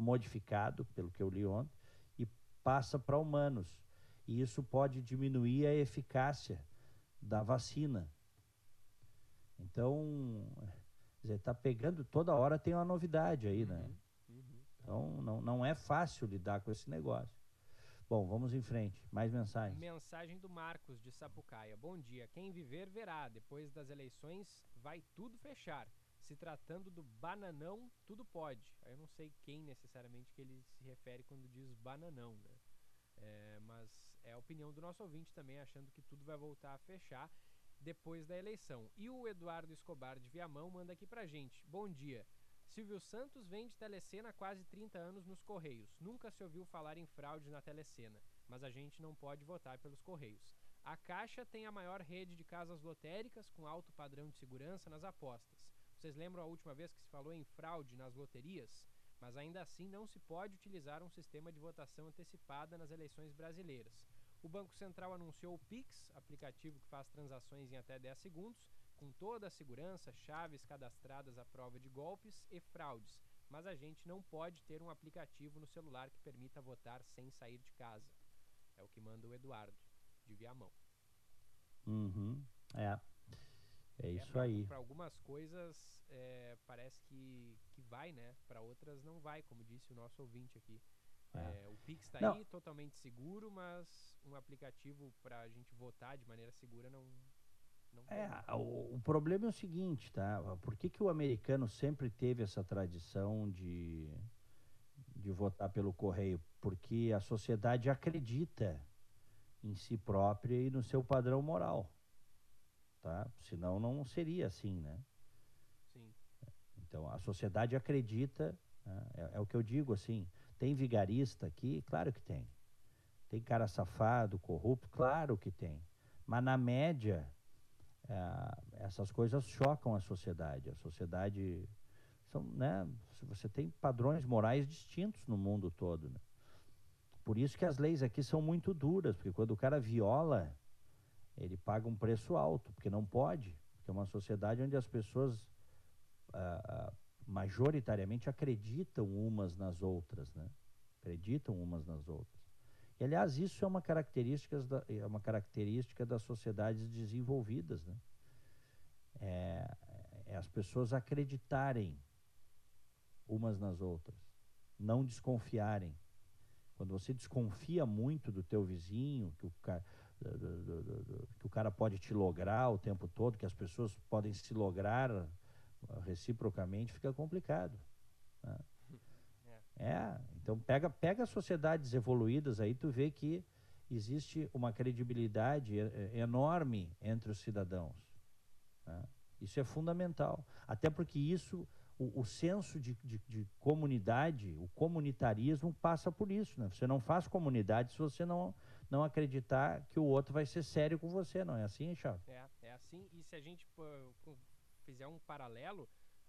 modificado, pelo que eu li ontem, e passa para humanos. E isso pode diminuir a eficácia da vacina. Então, está pegando toda hora tem uma novidade aí, né? Então, não, não é fácil lidar com esse negócio. Bom, vamos em frente. Mais mensagens. Mensagem do Marcos de Sapucaia. Bom dia. Quem viver verá. Depois das eleições vai tudo fechar. Se tratando do bananão, tudo pode. Eu não sei quem necessariamente que ele se refere quando diz bananão, né? É, mas é a opinião do nosso ouvinte também, achando que tudo vai voltar a fechar depois da eleição. E o Eduardo Escobar de Viamão manda aqui pra gente. Bom dia. Silvio Santos vende telecena há quase 30 anos nos Correios. Nunca se ouviu falar em fraude na telecena, mas a gente não pode votar pelos Correios. A Caixa tem a maior rede de casas lotéricas com alto padrão de segurança nas apostas. Vocês lembram a última vez que se falou em fraude nas loterias? Mas ainda assim não se pode utilizar um sistema de votação antecipada nas eleições brasileiras. O Banco Central anunciou o Pix, aplicativo que faz transações em até 10 segundos, com toda a segurança, chaves cadastradas à prova de golpes e fraudes. Mas a gente não pode ter um aplicativo no celular que permita votar sem sair de casa. É o que manda o Eduardo, de Viamão. Uhum, é. É isso aí. Para algumas coisas é, parece que, que vai, né? Para outras não vai, como disse o nosso ouvinte aqui. É. É, o Pix está aí, totalmente seguro, mas um aplicativo para a gente votar de maneira segura não, não. É, o, o problema é o seguinte, tá? Por que, que o americano sempre teve essa tradição de, de votar pelo correio? Porque a sociedade acredita em si própria e no seu padrão moral, tá? Senão não seria assim, né? Sim. Então a sociedade acredita, né? é, é o que eu digo assim. Tem vigarista aqui, claro que tem. Tem cara safado, corrupto, claro que tem. Mas na média é, essas coisas chocam a sociedade. A sociedade são, né? Você tem padrões morais distintos no mundo todo. Né? Por isso que as leis aqui são muito duras, porque quando o cara viola, ele paga um preço alto, porque não pode, porque é uma sociedade onde as pessoas ah, ah, majoritariamente acreditam umas nas outras, né? Acreditam umas nas outras. E aliás, isso é uma característica da, é uma característica das sociedades desenvolvidas, né? É, é as pessoas acreditarem umas nas outras, não desconfiarem. Quando você desconfia muito do teu vizinho, que o, ca- que o cara pode te lograr o tempo todo, que as pessoas podem se lograr ah, reciprocamente, fica complicado. né? É, então pega, pega sociedades evoluídas aí, tu vê que existe uma credibilidade e- e- enorme entre os cidadãos. né? Isso é fundamental. Até porque isso o, o senso de, de, de comunidade, o comunitarismo passa por isso, né? Você não faz comunidade se você não, não acreditar que o outro vai ser sério com você, não é assim, Charles? É, é assim. E se a gente fizer um paralelo,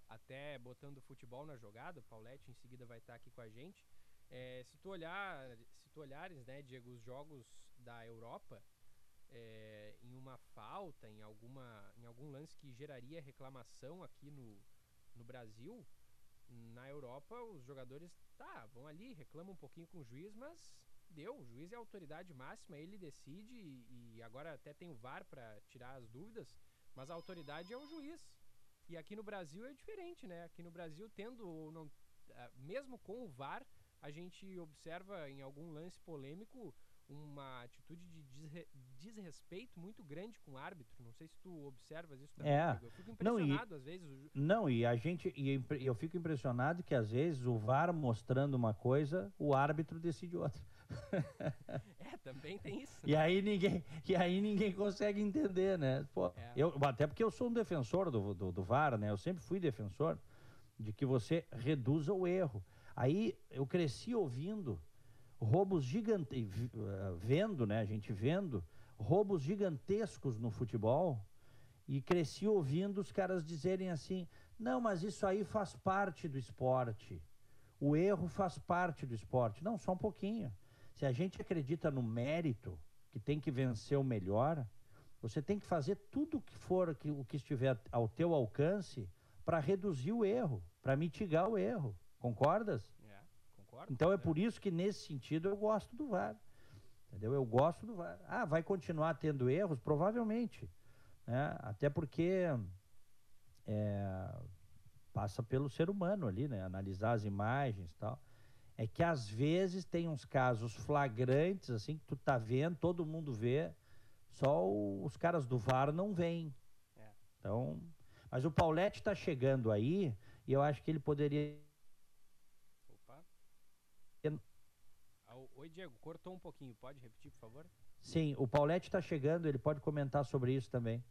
até botando o futebol na jogada, o Paulette em seguida vai estar aqui com a gente. é, se tu olhar, se tu olhares, né, Diego, os jogos da Europa, é, em uma falta, em alguma, em algum lance que geraria reclamação aqui no, no Brasil, na Europa os jogadores, tá, vão ali, reclamam um pouquinho com o juiz, mas deu, o juiz é a autoridade máxima, ele decide e, e agora até tem o VAR para tirar as dúvidas, mas a autoridade é o juiz. E aqui no Brasil é diferente, né? Aqui no Brasil, tendo ou não, ah, mesmo com o VAR, a gente observa em algum lance polêmico uma atitude de desre- desrespeito muito grande com o árbitro. Não sei se tu observas isso também. É. Eu fico Não, e- impressionado às vezes. o Não, e a gente. E eu impre- eu fico impressionado que às vezes o VAR mostrando uma coisa, o árbitro decide outra. É, também tem isso. E aí ninguém, e aí ninguém consegue entender, né? Pô, É. eu, até porque eu sou um defensor do, do, do VAR, né? Eu sempre fui defensor de que você reduza o erro. Aí eu cresci ouvindo roubos gigantescos, vendo, né? A gente vendo roubos gigantescos no futebol e cresci ouvindo os caras dizerem assim: não, mas isso aí faz parte do esporte. O erro faz parte do esporte. Não, só um pouquinho. Se a gente acredita no mérito, que tem que vencer o melhor, você tem que fazer tudo o que for que, o que estiver ao teu alcance para reduzir o erro, para mitigar o erro. Concordas? Concordo. Então é por isso que nesse sentido eu gosto do VAR. Entendeu? Eu gosto do VAR. Ah, vai continuar tendo erros? Provavelmente. né? Até porque é, passa pelo ser humano ali, né? Analisar as imagens e tal. É que às vezes tem uns casos flagrantes, assim, que tu tá vendo, todo mundo vê, só o- os caras do VAR não veem. É. Então, mas o Paulette está chegando aí e eu acho que ele poderia Opa. Ah, o- Oi, Diego, cortou um pouquinho. Pode repetir, por favor? Sim, o Paulette está chegando, ele pode comentar sobre isso também.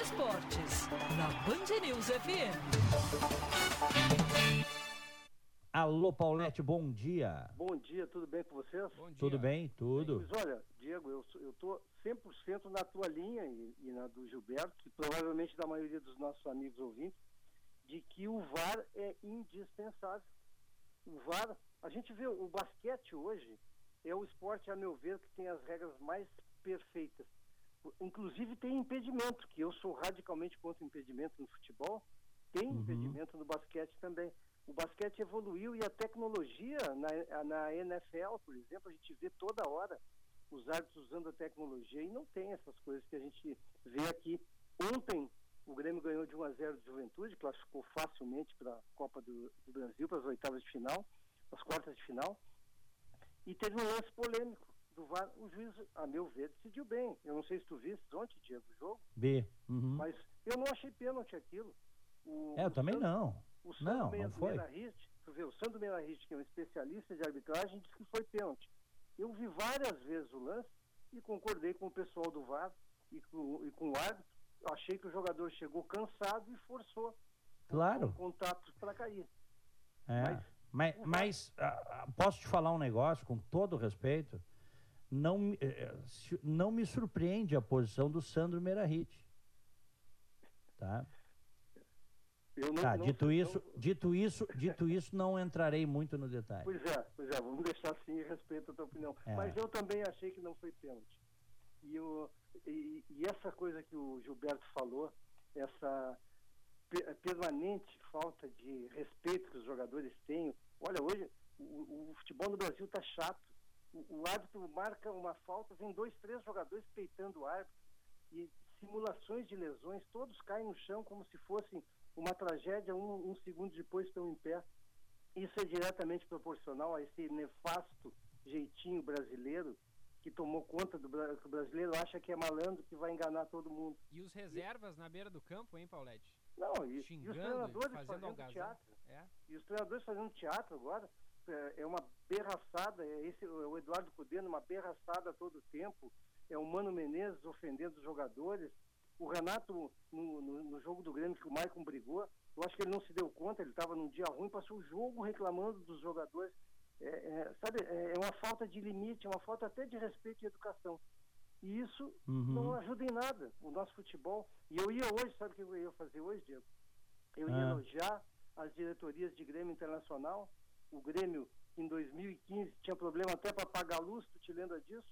Esportes, na Band News FM. Alô, Paulette, bom dia. Bom dia, tudo bem com vocês? Tudo bem? Tudo. Mas olha, Diego, eu, tô 100% na tua linha e, e na do Gilberto, e provavelmente da maioria dos nossos amigos ouvintes, de que o VAR é indispensável. O VAR, a gente vê o basquete hoje, é o esporte, a meu ver, que tem as regras mais perfeitas. Inclusive tem impedimento, que eu sou radicalmente contra impedimento no futebol, tem Uhum. impedimento no basquete também. O basquete evoluiu e a tecnologia na, na NFL, por exemplo, a gente vê toda hora os árbitros usando a tecnologia e não tem essas coisas que a gente vê aqui. Ontem o Grêmio ganhou de 1 a 0 de Juventude, classificou facilmente para a Copa do, do Brasil, para as oitavas de final, as quartas de final. E teve um lance polêmico do VAR. O juiz, a meu ver, decidiu bem. Eu não sei se tu viste ontem, Diego, o jogo, B. Uhum. mas eu não achei pênalti aquilo. O, É, eu também Sandro- não. o Sandro Não, Meia- não foi. Meirahit, tu vê, o Sandro Meirahit, que é um especialista de arbitragem, disse que foi pênalti. Eu vi várias vezes o lance e concordei com o pessoal do VAR e com, e com o árbitro. Achei que o jogador chegou cansado e forçou Claro. o contato para cair. É. Mas, mas, ah, ah, posso te falar um negócio com todo respeito? Não, me- eh, eh, não me surpreende a posição do Sandro Meirahit. Tá? Não, tá, não dito isso, dito isso, dito isso, não entrarei muito no detalhe. Pois é, pois é, vamos deixar assim e respeito a tua opinião. É. Mas eu também achei que não foi pênalti. E, o, e, essa coisa que o Gilberto falou, essa pe- permanente falta de respeito que os jogadores têm. Olha, hoje o, o futebol no Brasil está chato. O, o árbitro marca uma falta, vem dois, três jogadores peitando o árbitro. E simulações de lesões, todos caem no chão como se fossem uma tragédia, um, um segundo depois estão em pé. Isso é diretamente proporcional a esse nefasto jeitinho brasileiro que tomou conta do Bra- que o brasileiro acha que é malandro que vai enganar todo mundo. E os reservas na beira do campo, hein, Paulette? Não, e, e os Xingando, treinadores fazendo fazendo teatro. É. E os treinadores fazendo teatro agora é, é uma berraçada. É esse, o Eduardo Cudê numa berraçada todo tempo. É o Mano Menezes ofendendo os jogadores. O Renato, no, no, no jogo do Grêmio, que o Maicon brigou, eu acho que ele não se deu conta, ele estava num dia ruim, passou o jogo reclamando dos jogadores. É, é, sabe, é é uma falta de limite, é uma falta até de respeito e educação. E isso Uhum. não ajuda em nada o nosso futebol. E eu ia hoje, sabe o que eu ia fazer hoje, Diego? Eu ia Ah. elogiar as diretorias de Grêmio Internacional. O Grêmio, em 2015, tinha problema até para pagar a luz, tu te lembra disso?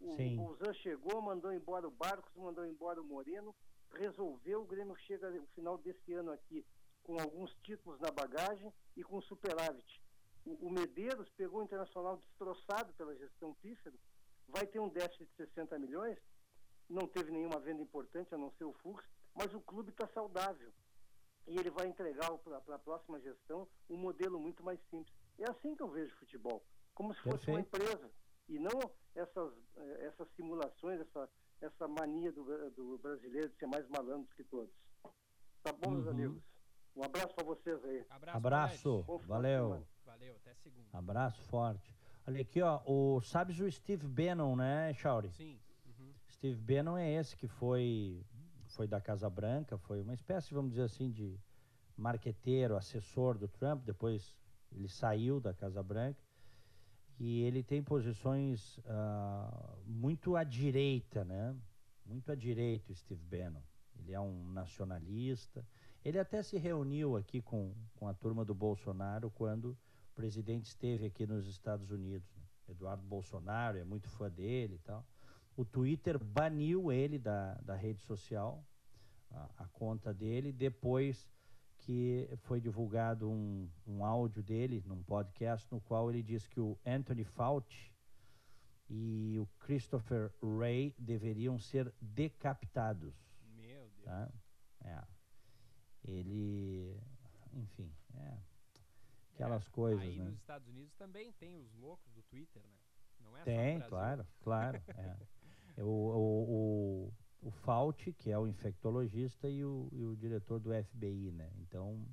O. Bolzan chegou, mandou embora o Barcos, mandou embora o Moreno, resolveu. O Grêmio chega no final desse ano aqui com alguns títulos na bagagem e com superávit. O, o Medeiros pegou o Internacional destroçado pela gestão pífera, vai ter um déficit de 60 milhões, não teve nenhuma venda importante, a não ser o Fux, mas o clube está saudável. E ele vai entregar para a próxima gestão um modelo muito mais simples. É assim que eu vejo futebol, como se fosse uma empresa. E não essas, eh, essas simulações, essa, essa mania do, do brasileiro de ser mais malandro que todos. Tá bom, meus Uhum. amigos? Um abraço para vocês aí. Abraço, de valeu. Valeu, até segunda. Abraço forte. Olha aqui, ó, o, sabes o Steve Bannon, né, Chauri? Sim. Uhum. Steve Bannon é esse que foi foi da Casa Branca, foi uma espécie, vamos dizer assim, de marqueteiro, assessor do Trump, depois ele saiu da Casa Branca e ele tem posições ah, muito à direita, né? Muito à direita, o Steve Bannon. Ele é um nacionalista. Ele até se reuniu aqui com, com a turma do Bolsonaro quando presidente esteve aqui nos Estados Unidos. né? Eduardo Bolsonaro é muito fã dele e tal. O Twitter baniu ele da, da rede social, a, a conta dele, depois que foi divulgado um, um áudio dele num podcast no qual ele diz que o Anthony Fauci e o Christopher Wray deveriam ser decapitados. Meu Deus. Tá? É. Ele, enfim. Aquelas coisas, Aí né? nos Estados Unidos também tem os loucos do Twitter, né? Não é Tem, claro, claro. é. É O, o, o, o Fauci, que é o infectologista, e o, e o diretor do FBI, né? Então,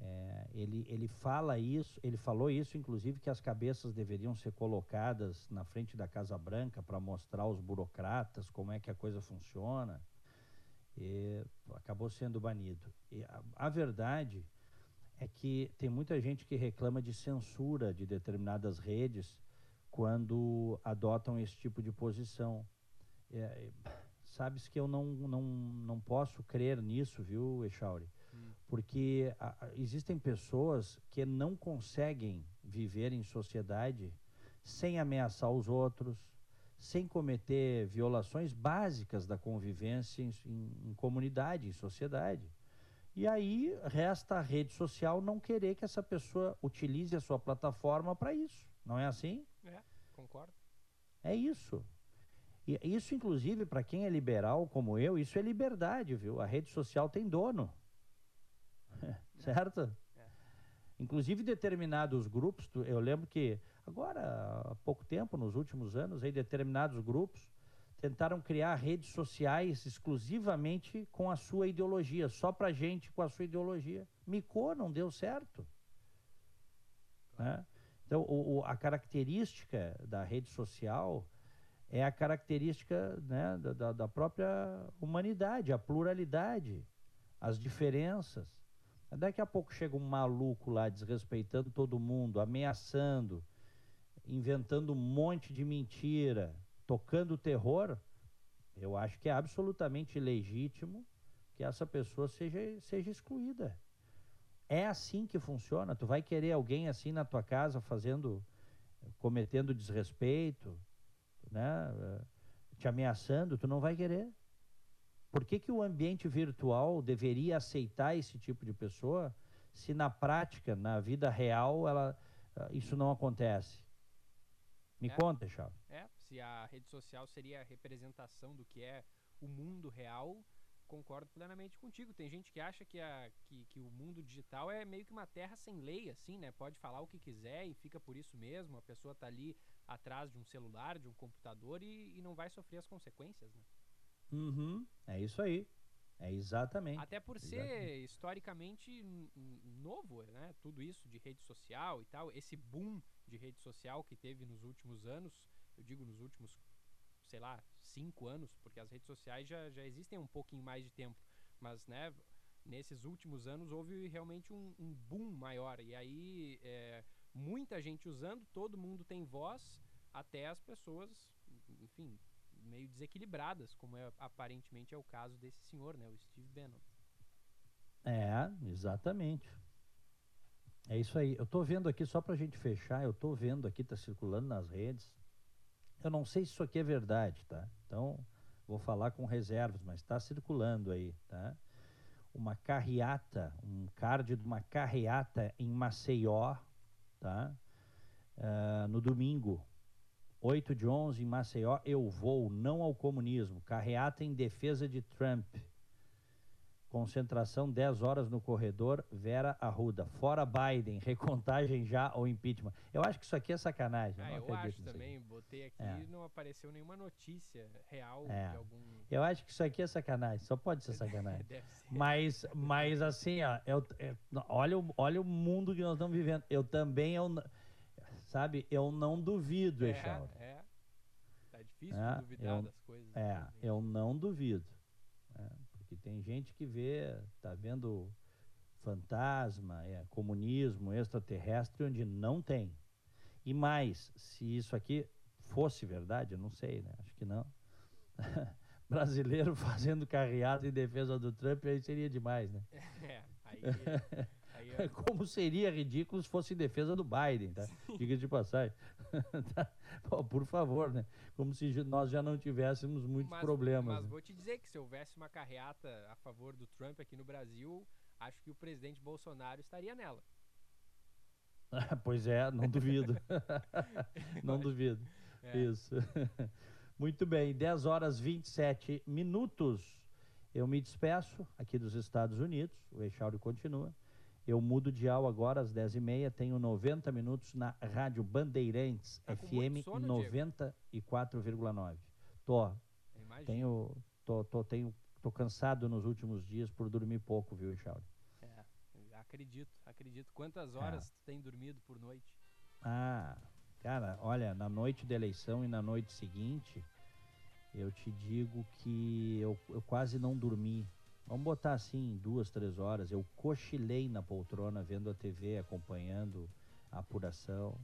é, ele, ele fala isso, ele falou isso, inclusive, que as cabeças deveriam ser colocadas na frente da Casa Branca para mostrar aos burocratas como é que a coisa funciona. E acabou sendo banido. E a, a verdade é que tem muita gente que reclama de censura de determinadas redes quando adotam esse tipo de posição. É, sabes que eu não, não, não posso crer nisso, viu, Echauri? Porque a- a- existem pessoas que não conseguem viver em sociedade sem ameaçar os outros, sem cometer violações básicas da convivência em, em- em comunidade, em sociedade. E aí resta a rede social não querer que essa pessoa utilize a sua plataforma para isso. Não é assim? É, concordo. É isso. E isso, inclusive, para quem é liberal como eu, isso é liberdade, viu? A rede social tem dono. certo? Inclusive, determinados grupos, eu lembro que agora, há pouco tempo, nos últimos anos, aí, determinados grupos tentaram criar redes sociais exclusivamente com a sua ideologia, só para gente com a sua ideologia. Micou, não deu certo. Né? Então, o- o- a característica da rede social é a característica né, da, da- própria humanidade, a pluralidade, as diferenças. Daqui a pouco chega um maluco lá desrespeitando todo mundo, ameaçando, inventando um monte de mentira, tocando terror. Eu acho que é absolutamente legítimo que essa pessoa seja, seja excluída. É assim que funciona. Tu vai querer alguém assim na tua casa fazendo, cometendo desrespeito, né? eh, Te ameaçando, tu não vai querer. Por que, que o ambiente virtual deveria aceitar esse tipo de pessoa se na prática, na vida real, ela, ah, isso não acontece? Me É. conta, Chave. Se a rede social seria a representação do que é o mundo real, concordo plenamente contigo. Tem gente que acha que, a, que, que o mundo digital é meio que uma terra sem lei, assim, né? Pode falar o que quiser e fica por isso mesmo. A pessoa tá ali atrás de um celular, de um computador e, e não vai sofrer as consequências, né? Uhum, é isso aí. É exatamente. Até por ser Exatamente. historicamente n- n- novo, né? Tudo isso de rede social e tal, esse boom de rede social que teve nos últimos anos, eu digo nos últimos sei lá, cinco anos, porque as redes sociais já, já existem um pouquinho mais de tempo. Mas, né, nesses últimos anos houve realmente um, um boom maior. E aí, é, muita gente usando, todo mundo tem voz, até as pessoas, enfim, meio desequilibradas, como é, aparentemente é o caso desse senhor, né, o Steve Bannon. É, exatamente. É isso aí. Eu tô vendo aqui, só pra gente fechar, eu tô vendo aqui, tá circulando nas redes. Eu não sei se isso aqui é verdade, tá? Então, vou falar com reservas, mas está circulando aí, tá? Uma carreata, um card de uma carreata em Maceió, tá? Uh, no domingo, 8 de 11 em Maceió, eu vou, não ao comunismo. Carreata em defesa de Trump. Concentração 10 horas no corredor, Vera Arruda. Fora Biden, recontagem já ou impeachment. Eu acho que isso aqui é sacanagem. Ah, eu, acho também. Botei aqui e é. não apareceu nenhuma notícia real é. de algum. Eu acho que isso aqui é sacanagem. Só pode ser sacanagem. Deve ser. Mas, mas assim, ó, eu, eu, olha, o, olha o mundo que nós estamos vivendo. Eu também, eu, sabe, eu não duvido, é, Echauri. É. Tá difícil é, duvidar eu, das coisas. É, também. eu não duvido. Tem gente que vê, tá vendo fantasma, é, comunismo, extraterrestre, onde não tem. E mais, se isso aqui fosse verdade, eu não sei, né? Acho que não. Brasileiro fazendo carreata em defesa do Trump, aí seria demais, né? É, aí é... Como seria ridículo se fosse em defesa do Biden, tá? Diga de passagem. tá? por favor, né? Como se nós já não tivéssemos muitos mas, problemas. Mas né? vou te dizer que se houvesse uma carreata a favor do Trump aqui no Brasil, acho que o presidente Bolsonaro estaria nela. pois é, não duvido. não duvido. É. Isso. Muito bem, 10 horas 27 minutos. Eu me despeço aqui dos Estados Unidos. O Echauri continua. Eu mudo de dial agora às 10h30, tenho 90 minutos na Rádio Bandeirantes, tá FM 94,9. Tô. Tenho, tô, tô, tenho, tô cansado nos últimos dias por dormir pouco, viu, Echauri? É, acredito, acredito. Quantas horas é. tu tem dormido por noite? Ah, cara, olha, na noite da eleição e na noite seguinte, eu te digo que eu, eu quase não dormi. Vamos botar assim, duas, três horas. Eu cochilei na poltrona vendo a TV, acompanhando a apuração.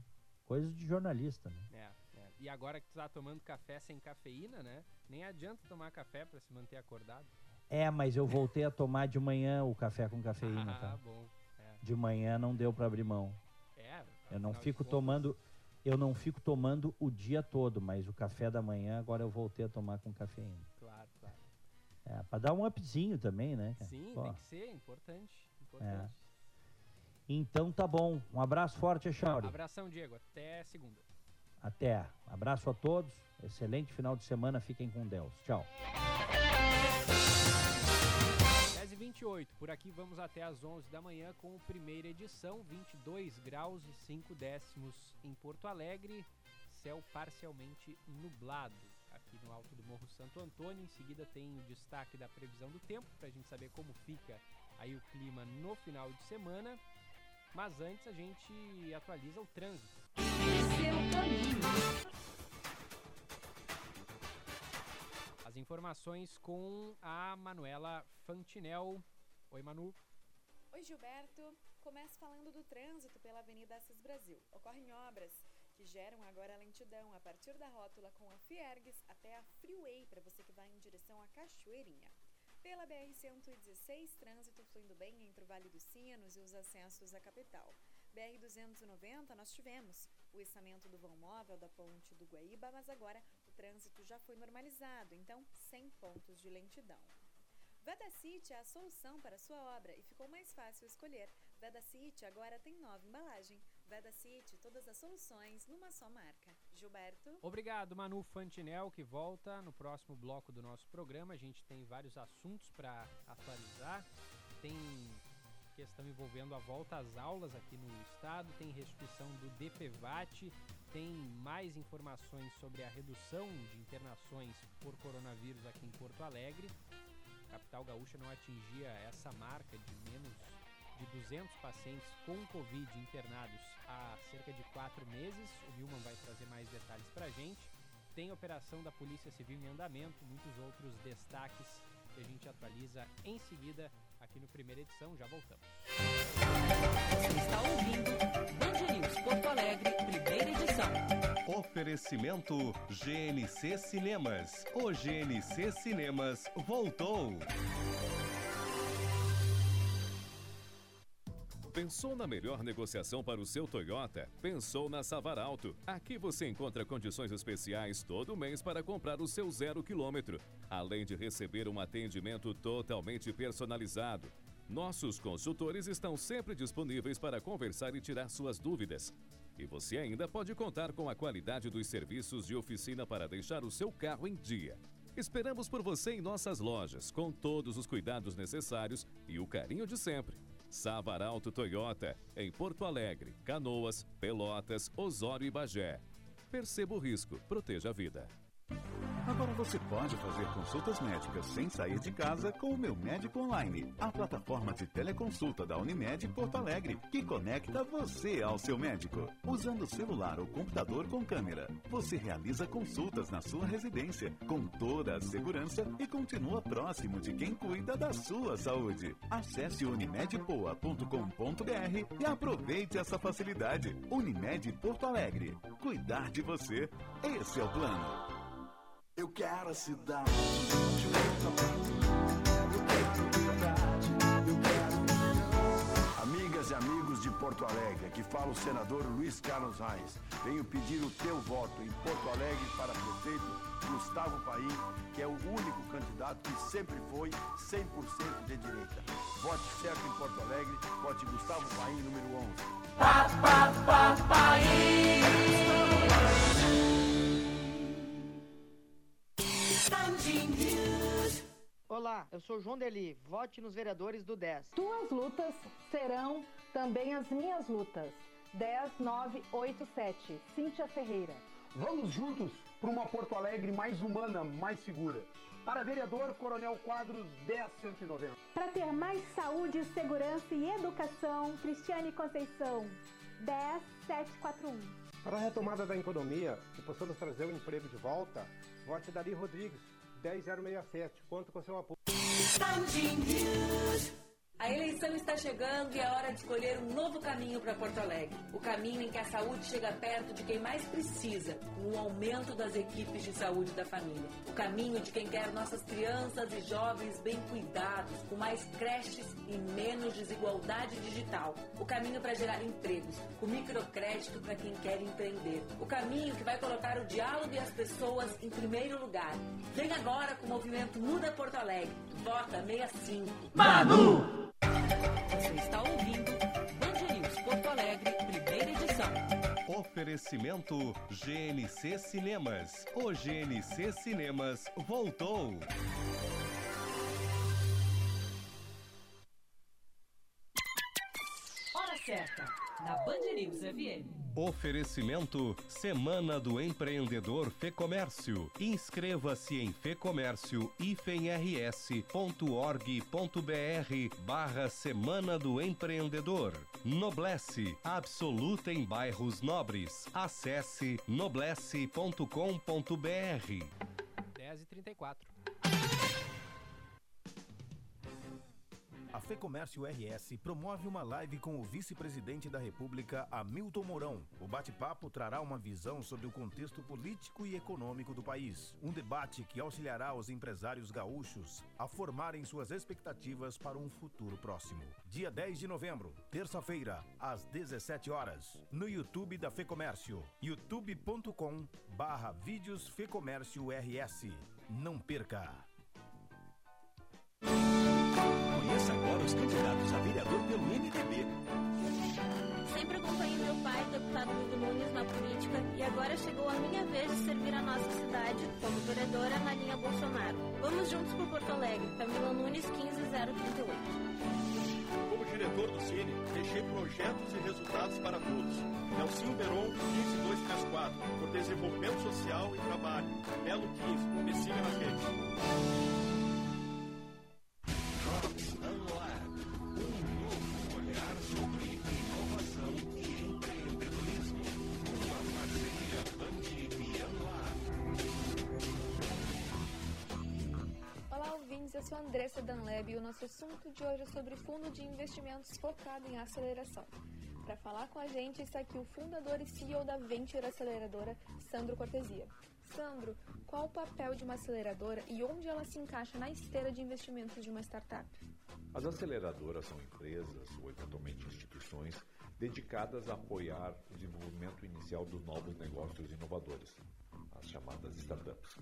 Coisas de jornalista, né? É, é. E agora que tu tá tomando café sem cafeína, né? Nem adianta tomar café para se manter acordado. É, mas eu voltei a tomar de manhã o café com cafeína, ah, tá? bom. É. De manhã não deu para abrir mão. É, eu não fico tomando eu não fico tomando o dia todo, mas o café da manhã agora eu voltei a tomar com cafeína. É, pra dar um upzinho também, né? cara? Sim, Pô. tem que ser, importante. importante. É. Então tá bom. Um abraço forte, Echauri. Abração, Diego. Até segunda. Até. Abraço a todos. Excelente final de semana. Fiquem com Deus. Tchau. 10 e 28 Por aqui vamos até às 11 da manhã com a primeira edição. 22 graus e 5 décimos em Porto Alegre. Céu parcialmente nublado aqui no alto do Morro Santo Antônio. Em seguida tem o destaque da previsão do tempo para a gente saber como fica aí o clima no final de semana. Mas antes a gente atualiza o trânsito. As informações com a Manuela Fantinel. Oi, Manu. Oi, Gilberto. Começo falando do trânsito pela Avenida Assis Brasil. Ocorrem obras que geram agora lentidão a partir da rótula com a Fiergues até a Freeway, para você que vai em direção à Cachoeirinha. Pela BR-116, trânsito fluindo bem entre o Vale dos Sinos e os acessos à capital. BR-290, nós tivemos o içamento do vão móvel da ponte do Guaíba, mas agora o trânsito já foi normalizado, então sem pontos de lentidão. Veda City é a solução para sua obra e ficou mais fácil escolher. Veda City agora tem nova embalagem. Veda City, todas as soluções numa só marca. Gilberto. Obrigado, Manu Fantinel, que volta no próximo bloco do nosso programa. A gente tem vários assuntos para atualizar. Tem questão envolvendo a volta às aulas aqui no estado, tem restituição do DPVAT, tem mais informações sobre a redução de internações por coronavírus aqui em Porto Alegre capital gaúcha não atingia essa marca de menos de 200 pacientes com Covid internados há cerca de quatro meses. O Vilman vai trazer mais detalhes para a gente. tem operação da Polícia Civil em andamento, muitos outros destaques que a gente atualiza em seguida aqui no primeira edição. Já voltamos. Você está ouvindo Band News Porto Alegre, primeira edição. Oferecimento GNC Cinemas. O GNC Cinemas voltou. Pensou na melhor negociação para o seu Toyota? Pensou na Savaralto. Aqui você encontra condições especiais todo mês para comprar o seu zero quilômetro, além de receber um atendimento totalmente personalizado. Nossos consultores estão sempre disponíveis para conversar e tirar suas dúvidas. E você ainda pode contar com a qualidade dos serviços de oficina para deixar o seu carro em dia. Esperamos por você em nossas lojas, com todos os cuidados necessários e o carinho de sempre. Savaralto Toyota, em Porto Alegre, Canoas, Pelotas, Osório e Bagé. Perceba o risco, proteja a vida. Agora você pode fazer consultas médicas sem sair de casa com o Meu Médico Online, a plataforma de teleconsulta da Unimed Porto Alegre, que conecta você ao seu médico. Usando celular ou computador com câmera, você realiza consultas na sua residência com toda a segurança e continua próximo de quem cuida da sua saúde. Acesse unimedpoa.com.br e aproveite essa facilidade. Unimed Porto Alegre. Cuidar de você. Esse é o plano. Eu quero a cidade Amigas e amigos de Porto Alegre, aqui fala o senador Luiz Carlos Reis. Venho pedir o teu voto em Porto Alegre para prefeito Gustavo Paim, que é o único candidato que sempre foi 100% de direita. Vote certo em Porto Alegre, vote Gustavo Paim, número 11. Pa, pa, pa, Paim! Olá, eu sou João Deli. Vote nos vereadores do 10. Tuas lutas serão também as minhas lutas. 10987. Cíntia Ferreira. Vamos juntos para uma Porto Alegre mais humana, mais segura. Para vereador Coronel Quadros 10190. Para ter mais saúde, segurança e educação, Cristiane Conceição. 10741. Para a retomada da economia e possamos trazer o emprego de volta, vote Dari Rodrigues, 10067. Conto com seu apoio. A eleição está chegando e é hora de escolher um novo caminho para Porto Alegre. O caminho em que a saúde chega perto de quem mais precisa, com o aumento das equipes de saúde da família. O caminho de quem quer nossas crianças e jovens bem cuidados, com mais creches e menos desigualdade digital. O caminho para gerar empregos, com microcrédito para quem quer empreender. O caminho que vai colocar o diálogo e as pessoas em primeiro lugar. Vem agora com o movimento Muda Porto Alegre. Vota 65. Manu! Você está ouvindo Band News Porto Alegre, primeira edição. Oferecimento GNC Cinemas. O GNC Cinemas voltou. Hora certa, na Band News FM. Oferecimento Semana do Empreendedor Fecomércio. Inscreva-se em fecomércio-ifenrs.org.br barra Semana do Empreendedor. Noblesse, absoluta em bairros nobres. Acesse noblesse.com.br. 10h34. A Fecomércio RS promove uma live com o vice-presidente da República, Hamilton Mourão. O bate-papo trará uma visão sobre o contexto político e econômico do país. Um debate que auxiliará os empresários gaúchos a formarem suas expectativas para um futuro próximo. Dia 10 de novembro, terça-feira, às 17 horas, no YouTube da Fecomércio, youtube.com barra vídeos Fecomércio RS. Não perca! Conheça agora os candidatos a vereador pelo MDB. Sempre acompanhei meu pai, deputado Hugo Nunes, na política e agora chegou a minha vez de servir a nossa cidade como vereadora na linha Bolsonaro. Vamos juntos por Porto Alegre. Camila Nunes, 15038. Como diretor do Cine, deixei projetos e resultados para todos. Nelsinho Beron, 15234, por desenvolvimento social e trabalho. Belo 15, me siga nas redes. Eu sou Andressa Danleb e o nosso assunto de hoje é sobre fundo de investimentos focado em aceleração. Para falar com a gente está aqui o fundador e CEO da Venture Aceleradora, Sandro Cortesia. Sandro, qual o papel de uma aceleradora e onde ela se encaixa na esteira de investimentos de uma startup? As aceleradoras são empresas ou eventualmente instituições dedicadas a apoiar o desenvolvimento inicial dos novos negócios inovadores, as chamadas startups,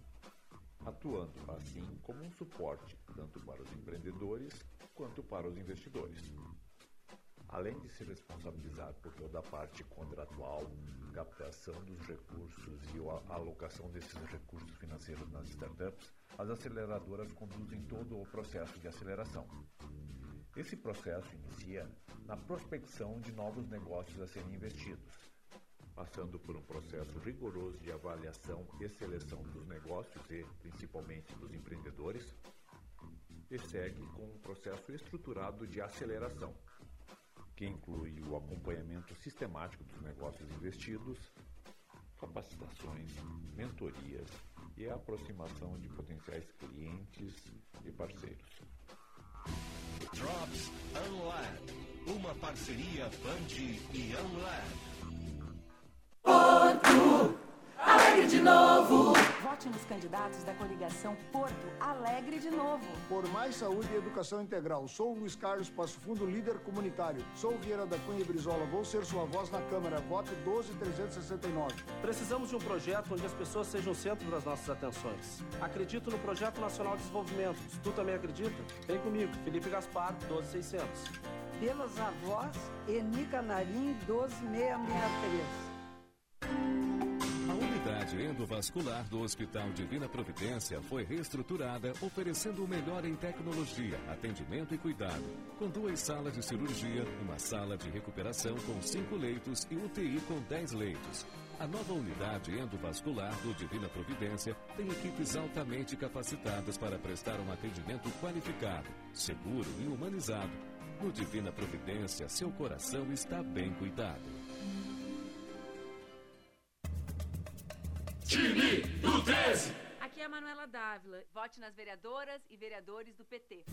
atuando assim como um suporte tanto para os empreendedores quanto para os investidores. Além de se responsabilizar por toda a parte contratual, captação dos recursos e a alocação desses recursos financeiros nas startups, as aceleradoras conduzem todo o processo de aceleração. Esse processo inicia na prospecção de novos negócios a serem investidos, passando por um processo rigoroso de avaliação e seleção dos negócios e, principalmente, dos empreendedores, e segue com um processo estruturado de aceleração, que inclui o acompanhamento sistemático dos negócios investidos, capacitações, mentorias e a aproximação de potenciais clientes e parceiros. Drops Unlab, uma parceria Band e Unlab. Porto Alegre de novo. Vote nos candidatos da coligação Porto Alegre de novo. Por mais saúde e educação integral. Sou Luiz Carlos Passo Fundo, líder comunitário. Sou Vieira da Cunha e Brizola. Vou ser sua voz na Câmara. Vote 12369. Precisamos de um projeto onde as pessoas sejam o centro das nossas atenções. Acredito no Projeto Nacional de Desenvolvimento. Se tu também acredita, vem comigo. Felipe Gaspar, 12600. Pelas avós, Eni Canarim, 12663. Unidade endovascular do Hospital Divina Providência foi reestruturada, oferecendo o melhor em tecnologia, atendimento e cuidado, com duas salas de cirurgia, uma sala de recuperação com cinco leitos e UTI com 10 leitos. A nova unidade endovascular do Divina Providência tem equipes altamente capacitadas para prestar um atendimento qualificado, seguro e humanizado. No Divina Providência, seu coração está bem cuidado. Time do 13. Aqui é a Manuela Dávila. Vote nas vereadoras e vereadores do PT.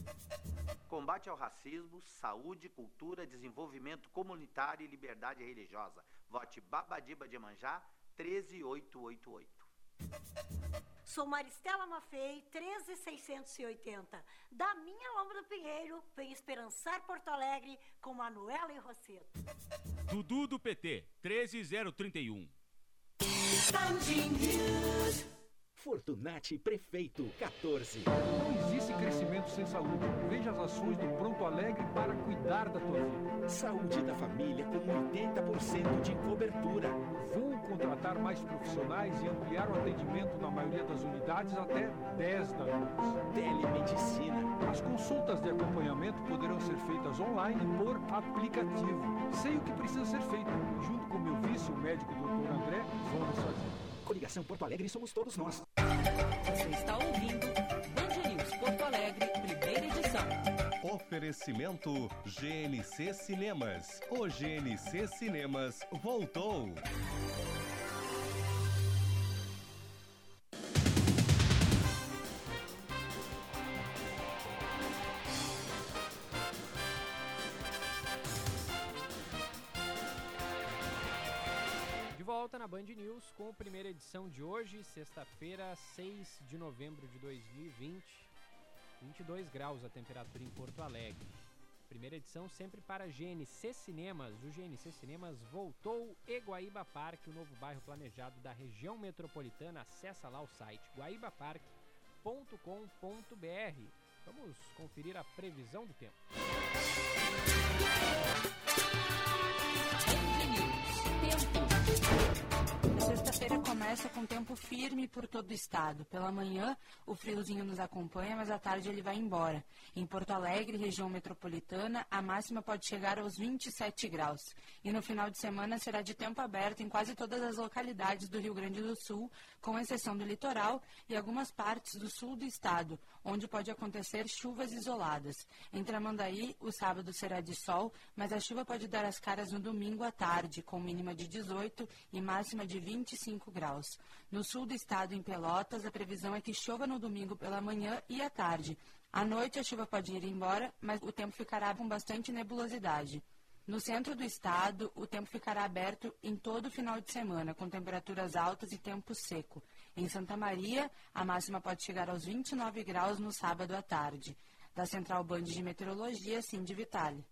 Combate ao racismo, saúde, cultura, desenvolvimento comunitário e liberdade religiosa. Vote Babadiba de Manjá 13888. Sou Maristela Mafei, 13680. Da minha Lomba do Pinheiro, vem esperançar Porto Alegre com Manuela e Rosseto. Dudu do PT, 13031. News. Fortunati Prefeito 14. Não existe crescimento sem saúde. Veja as ações do Pronto Alegre para cuidar da tua vida. Saúde da família com 80% de cobertura. Vou contratar mais profissionais e ampliar o atendimento na maioria das unidades até 10 da noite. Telemedicina. As consultas de acompanhamento poderão ser feitas online por aplicativo. Sei o que precisa ser feito. Junto com meu vice, o médico Dr. André, vamos fazer. Coligação Porto Alegre somos todos nós. Você está ouvindo Band News Porto Alegre, primeira edição. Oferecimento GNC Cinemas. O GNC Cinemas voltou. Volta na Band News com a primeira edição de hoje, sexta-feira, 6 de novembro de 2020. 22 graus a temperatura em Porto Alegre. Primeira edição sempre para GNC Cinemas. O GNC Cinemas voltou e Guaíba Parque, o novo bairro planejado da região metropolitana. Acessa lá o site guaibaparque.com.br. Vamos conferir a previsão do tempo. Thank you. Sexta-feira começa com tempo firme por todo o estado. Pela manhã, o friozinho nos acompanha, mas à tarde ele vai embora. Em Porto Alegre, região metropolitana, a máxima pode chegar aos 27 graus. E no final de semana será de tempo aberto em quase todas as localidades do Rio Grande do Sul, com exceção do litoral e algumas partes do sul do estado, onde pode acontecer chuvas isoladas. Em Tramandaí, o sábado será de sol, mas a chuva pode dar as caras no domingo à tarde, com mínima de 18 e máxima de 25 graus. No sul do estado, em Pelotas, a previsão é que chova no domingo pela manhã e à tarde. À noite, a chuva pode ir embora, mas o tempo ficará com bastante nebulosidade. No centro do estado, o tempo ficará aberto em todo o final de semana, com temperaturas altas e tempo seco. Em Santa Maria, a máxima pode chegar aos 29 graus no sábado à tarde. Da Central Band de Meteorologia, Cindy Vitale.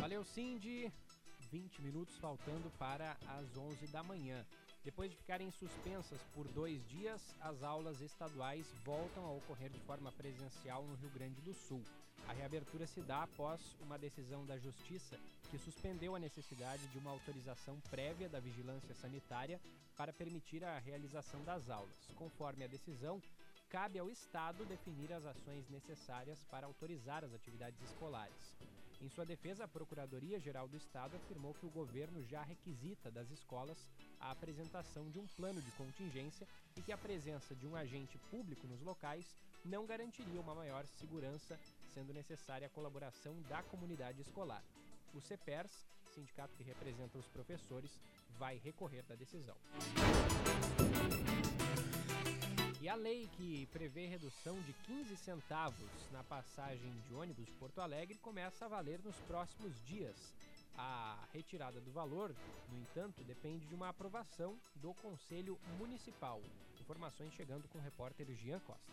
Valeu, Cindy. 20 minutos faltando para as 11 da manhã. Depois de ficarem suspensas por dois dias, as aulas estaduais voltam a ocorrer de forma presencial no Rio Grande do Sul. A reabertura se dá após uma decisão da Justiça que suspendeu a necessidade de uma autorização prévia da vigilância sanitária para permitir a realização das aulas. Conforme a decisão, cabe ao Estado definir as ações necessárias para autorizar as atividades escolares. Em sua defesa, a Procuradoria-Geral do Estado afirmou que o governo já requisita das escolas a apresentação de um plano de contingência e que a presença de um agente público nos locais não garantiria uma maior segurança, sendo necessária a colaboração da comunidade escolar. O CEPERS, sindicato que representa os professores, vai recorrer da decisão. E a lei que prevê redução de 15 centavos na passagem de ônibus de Porto Alegre começa a valer nos próximos dias. A retirada do valor, no entanto, depende de uma aprovação do Conselho Municipal. Informações chegando com o repórter Jean Costa.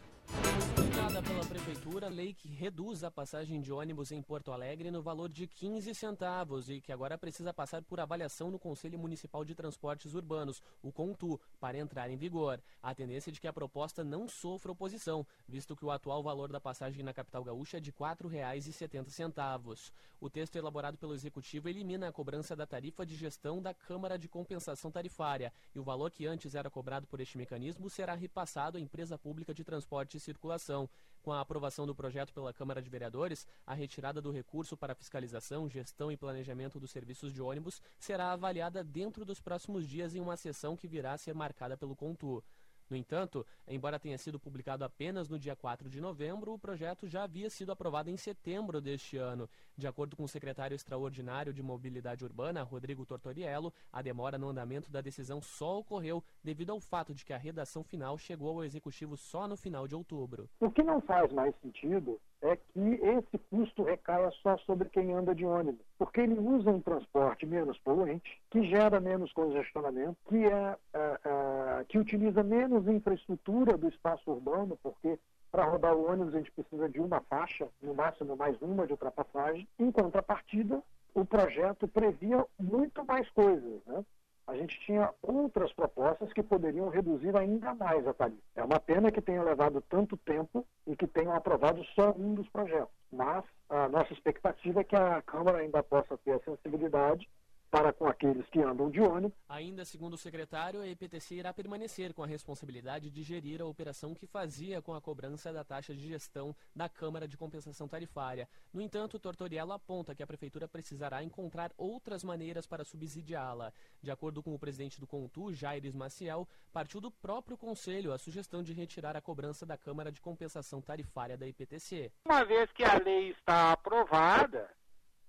Publicada pela Prefeitura, lei que reduz a passagem de ônibus em Porto Alegre no valor de 15 centavos e que agora precisa passar por avaliação no Conselho Municipal de Transportes Urbanos, o CONTU, para entrar em vigor. A tendência é de que a proposta não sofra oposição, visto que o atual valor da passagem na capital gaúcha é de R$ 4,70. O texto elaborado pelo Executivo elimina a cobrança da tarifa de gestão da Câmara de Compensação Tarifária e o valor que antes era cobrado por este mecanismo será repassado à empresa pública de transporte e circulação. Com a aprovação do projeto pela Câmara de Vereadores, a retirada do recurso para fiscalização, gestão e planejamento dos serviços de ônibus será avaliada dentro dos próximos dias em uma sessão que virá a ser marcada pelo Contur. No entanto, embora tenha sido publicado apenas no dia 4 de novembro, o projeto já havia sido aprovado em setembro deste ano. De acordo com o secretário extraordinário de Mobilidade Urbana, Rodrigo Tortoriello, a demora no andamento da decisão só ocorreu devido ao fato de que a redação final chegou ao executivo só no final de outubro. O que não faz mais sentido é que esse custo recaia só sobre quem anda de ônibus, porque ele usa um transporte menos poluente, que gera menos congestionamento, que, é, é, é que utiliza menos infraestrutura do espaço urbano, porque para rodar o ônibus a gente precisa de uma faixa, no máximo mais uma de ultrapassagem. Em contrapartida, o projeto previa muito mais coisas, né? A gente tinha outras propostas que poderiam reduzir ainda mais a tarifa. É uma pena que tenha levado tanto tempo e que tenham aprovado só um dos projetos. Mas a nossa expectativa é que a Câmara ainda possa ter a sensibilidade para com aqueles que andam de ônibus. Ainda segundo o secretário, a EPTC irá permanecer com a responsabilidade de gerir a operação que fazia com a cobrança da taxa de gestão da Câmara de Compensação Tarifária. No entanto, o Tortoriello aponta que a Prefeitura precisará encontrar outras maneiras para subsidiá-la. De acordo com o presidente do CONTU, Jaires Maciel, partiu do próprio Conselho a sugestão de retirar a cobrança da Câmara de Compensação Tarifária da EPTC. Uma vez que a lei está aprovada,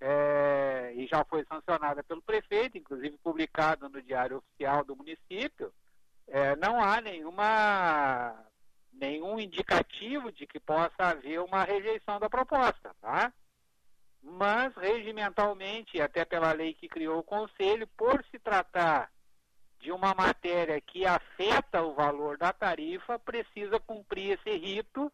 é, e já foi sancionada pelo prefeito, inclusive publicada no Diário Oficial do município, é, não há nenhuma, nenhum indicativo de que possa haver uma rejeição da proposta, tá? Mas, regimentalmente, até pela lei que criou o Conselho, por se tratar de uma matéria que afeta o valor da tarifa, precisa cumprir esse rito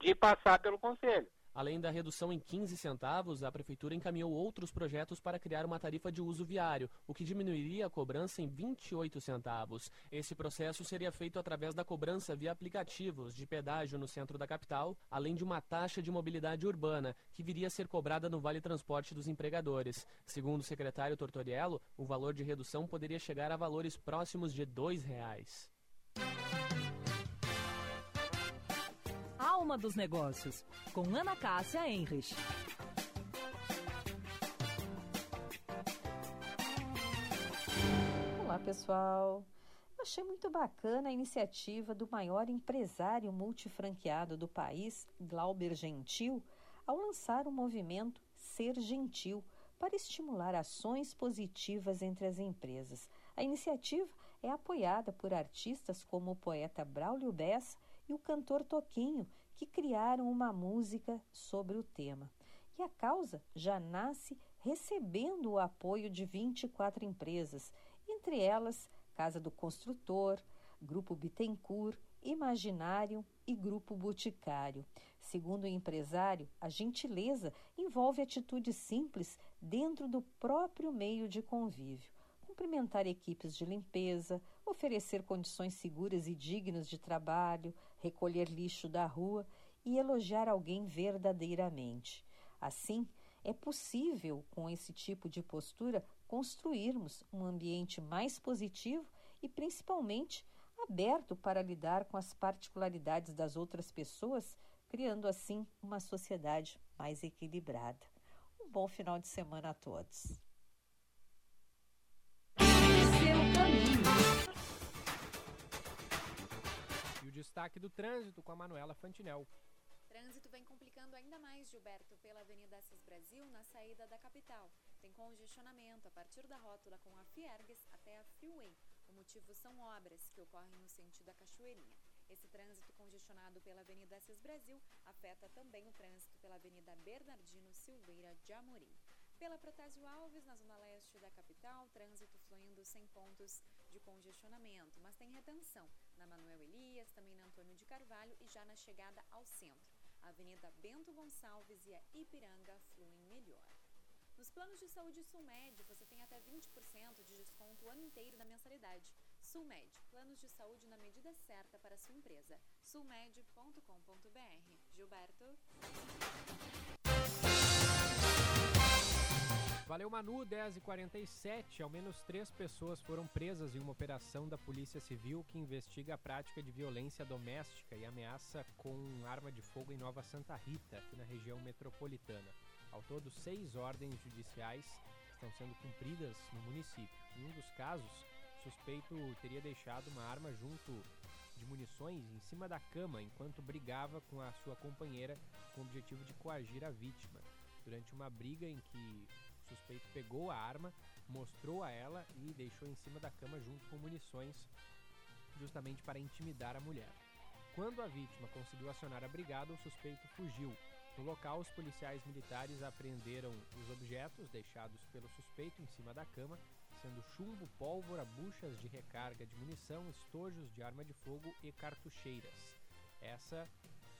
de passar pelo Conselho. Além da redução em 15 centavos, a Prefeitura encaminhou outros projetos para criar uma tarifa de uso viário, o que diminuiria a cobrança em 28 centavos. Esse processo seria feito através da cobrança via aplicativos de pedágio no centro da capital, além de uma taxa de mobilidade urbana, que viria a ser cobrada no Vale Transporte dos empregadores. Segundo o secretário Tortoriello, o valor de redução poderia chegar a valores próximos de R$ 2,00. Alma dos Negócios, com Ana Cássia Enrich. Olá, pessoal. Achei muito bacana a iniciativa do maior empresário multifranqueado do país, Glauber Gentil, ao lançar o movimento Ser Gentil para estimular ações positivas entre as empresas. A iniciativa é apoiada por artistas como o poeta Braulio Bessa e o cantor Toquinho, que criaram uma música sobre o tema. E a causa já nasce recebendo o apoio de 24 empresas, entre elas Casa do Construtor, Grupo Bittencourt, Imaginário e Grupo Boticário. Segundo o empresário, a gentileza envolve atitudes simples dentro do próprio meio de convívio. Cumprimentar equipes de limpeza, oferecer condições seguras e dignas de trabalho, recolher lixo da rua e elogiar alguém verdadeiramente. Assim, é possível, com esse tipo de postura, construirmos um ambiente mais positivo e, principalmente, aberto para lidar com as particularidades das outras pessoas, criando assim uma sociedade mais equilibrada. Um bom final de semana a todos. Destaque do trânsito com a Manuela Fantinel. Trânsito vem complicando ainda mais, Gilberto, pela Avenida Assis Brasil, na saída da capital. Tem congestionamento a partir da rótula com a Fiergues até a Freeway. O motivo são obras que ocorrem no sentido da Cachoeirinha. Esse trânsito congestionado pela Avenida Assis Brasil afeta também o trânsito pela Avenida Bernardino Silveira de Amorim. Pela Protásio Alves, na zona leste da capital, trânsito fluindo sem pontos de congestionamento, mas tem retenção na Manuel Elias, também na Antônio de Carvalho e já na chegada ao centro. A Avenida Bento Gonçalves e a Ipiranga fluem melhor. Nos planos de saúde Sulmed, você tem até 20% de desconto o ano inteiro da mensalidade. Sulmed, planos de saúde na medida certa para a sua empresa. sulmed.com.br. Valeu Manu, 10 e 47 Ao menos três pessoas foram presas em uma operação da Polícia Civil que investiga a prática de violência doméstica e ameaça com arma de fogo em Nova Santa Rita, aqui na região metropolitana. Ao todo, seis ordens judiciais estão sendo cumpridas no município. Em um dos casos, o suspeito teria deixado uma arma junto de munições em cima da cama enquanto brigava com a sua companheira com o objetivo de coagir a vítima. Durante uma briga em que suspeito pegou a arma, mostrou a ela e deixou em cima da cama junto com munições, justamente para intimidar a mulher. Quando a vítima conseguiu acionar a brigada, o suspeito fugiu. No local, os policiais militares apreenderam os objetos deixados pelo suspeito em cima da cama, sendo chumbo, pólvora, buchas de recarga de munição, estojos de arma de fogo e cartucheiras. Essa,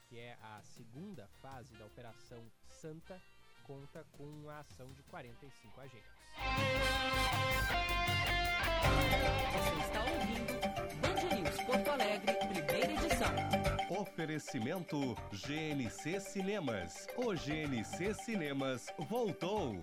que é a segunda fase da Operação Santa, conta com a ação de 45 agentes. Você está ouvindo Band News Porto Alegre, primeira edição. Oferecimento GNC Cinemas. O GNC Cinemas voltou.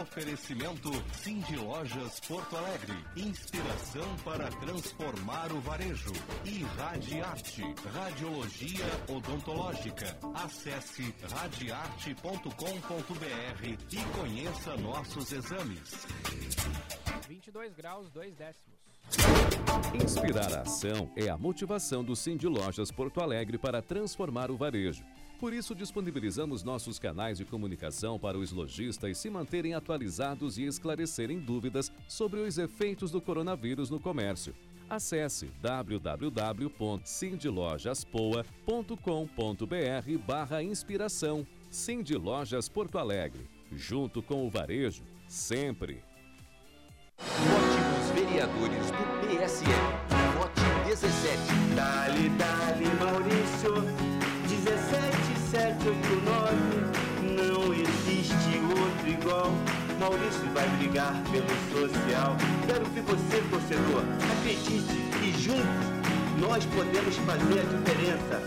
Oferecimento Cindy Lojas Porto Alegre. Inspiração para transformar o varejo. E Radiarte, Radiologia Odontológica. Acesse radiarte.com.br e conheça nossos exames. 22 graus, 2 décimos. Inspirar a ação é a motivação do Cindy Lojas Porto Alegre para transformar o varejo. Por isso, disponibilizamos nossos canais de comunicação para os lojistas se manterem atualizados e esclarecerem dúvidas sobre os efeitos do coronavírus no comércio. Acesse www.cindylojaspoa.com.br barra inspiração. Cindy Lojas Porto Alegre. Junto com o varejo, sempre. Vote nos vereadores do PSL. Vote 17. Dali, dali, Maurício. Maurício vai brigar pelo social. Quero que você, torcedor, acredite e juntos nós podemos fazer a diferença.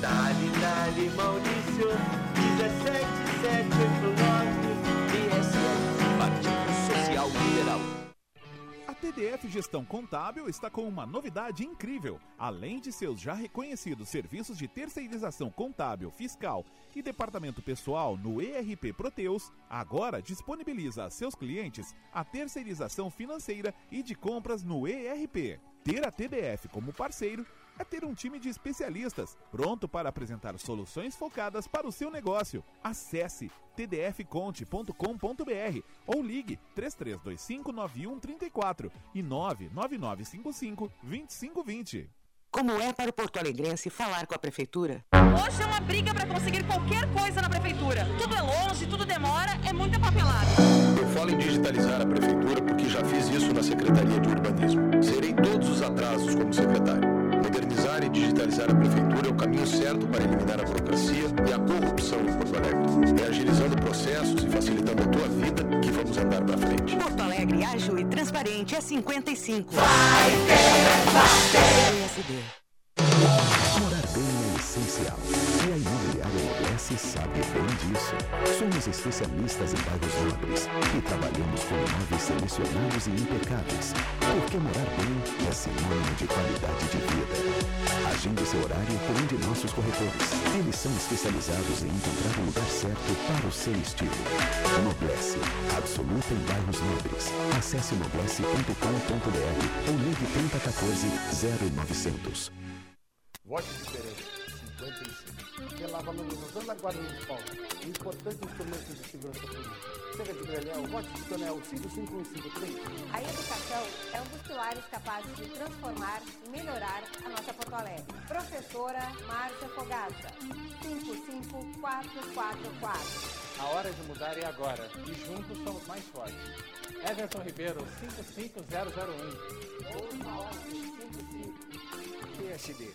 Dali, dali, Maurício. 17789. TDF Gestão Contábil está com uma novidade incrível. Além de seus já reconhecidos serviços de terceirização contábil, fiscal e departamento pessoal no ERP Proteus, agora disponibiliza a seus clientes a terceirização financeira e de compras no ERP. Ter a TDF como parceiro é ter um time de especialistas pronto para apresentar soluções focadas para o seu negócio. Acesse tdfconte.com.br ou ligue 33259134 e 999552520. Como é para o Porto Alegrense falar com a prefeitura? Hoje é uma briga para conseguir qualquer coisa na prefeitura. Tudo é longe, tudo demora, é muita papelada. Eu falo em digitalizar a prefeitura porque já fiz isso na Secretaria de Urbanismo. Zerei todos os atrasos como secretário. Modernizar e digitalizar a prefeitura é o caminho certo para eliminar a burocracia e a corrupção em Porto Alegre. É agilizando processos e facilitando a tua vida que vamos andar para frente. Porto Alegre ágil e transparente é 55. Vai ter, vai ter. PSD. Morar bem é essencial. Modeste sabe bem disso. Somos especialistas em bairros nobres e trabalhamos com imóveis selecionados e impecáveis. Porque morar bem é sinônimo de qualidade de vida. Agende seu horário com um de nossos corretores. Eles são especializados em encontrar o lugar certo para o seu estilo. Noblesse, absoluta em bairros nobres. Acesse noblesse.com.br ou ligue 3014 0900. Vote diferente, 55. Pela valorização da Guarda Municipal, um importante instrumento de segurança pública. Chega de Grelhão, vote de Tonel 5553. A educação é um dos pilares capazes de transformar e melhorar a nossa Porto Alegre. Professora Márcia Fogaça, 55444. A hora de mudar é agora e juntos somos mais fortes. Everton Ribeiro, 55001. PSD.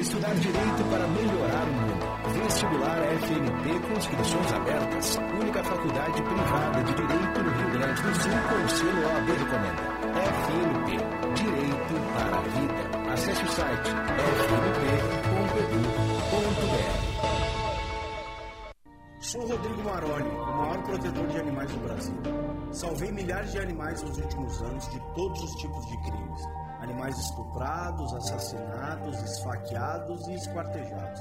Estudar Direito para melhorar o mundo. Vestibular FNP com inscrições abertas. Única faculdade privada de Direito no Rio Grande do Sul com o selo OAB recomenda. FNP. Direito para a vida. Acesse o site fnp.edu.br. Sou Rodrigo Maroni, o maior protetor de animais do Brasil. Salvei milhares de animais nos últimos anos de todos os tipos de crimes animais estuprados, assassinados, esfaqueados e esquartejados.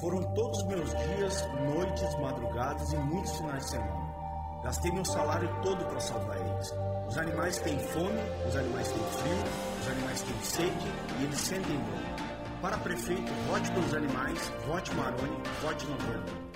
Foram todos meus dias, noites, madrugadas e muitos finais de semana. Gastei meu salário todo para salvar eles. Os animais têm fome, os animais têm frio, os animais têm sede e eles sentem dor. Para prefeito, vote pelos animais, vote Maroni, vote novembro.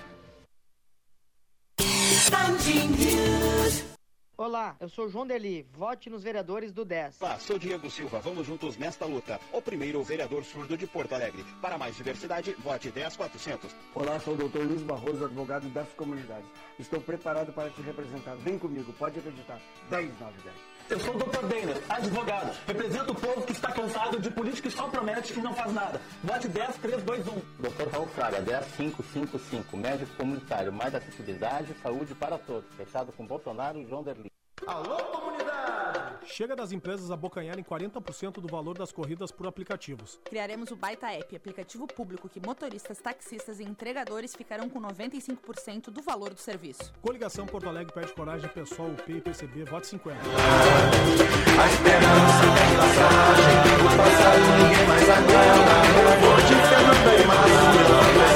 Olá, eu sou João Deli. Vote nos vereadores do 10. Olá, sou Diego Silva. Vamos juntos nesta luta. O primeiro vereador surdo de Porto Alegre. Para mais diversidade, vote 10400. Olá, sou o doutor Luiz Barroso, advogado das comunidades. Estou preparado para te representar. Vem comigo, pode acreditar. 109210. Eu sou o Dr. Denner, advogado. Represento o povo que está cansado de política que só promete e não faz nada. Vote 10321. Dr. Raul Fraga, 10555. Médico comunitário, mais acessibilidade e saúde para todos. Fechado com Bolsonaro e João Derli. Alô, comunidade! Chega das empresas abocanharem 40% do valor das corridas por aplicativos. Criaremos o Baita App, aplicativo público que motoristas, taxistas e entregadores ficarão com 95% do valor do serviço. Coligação Porto Alegre pede coragem pessoal, UP e PCB, voto 50. A esperança tem passagem, o passado ninguém mais aguenta. Vou mais, Fernanda e Márcio,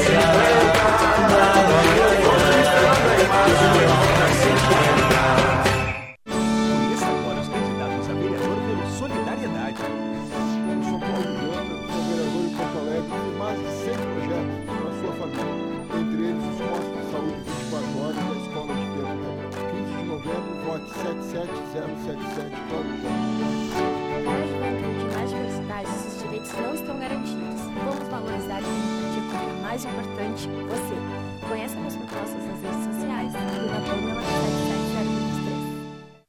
50. Vou mais, Fernanda e Márcio, 50. 77077 todo Para a juventude mais diversidade, esses direitos não estão garantidos. Vamos valorizar a democracia porque é mais importante você. Conheça as propostas nas redes sociais na Pâmela 77023.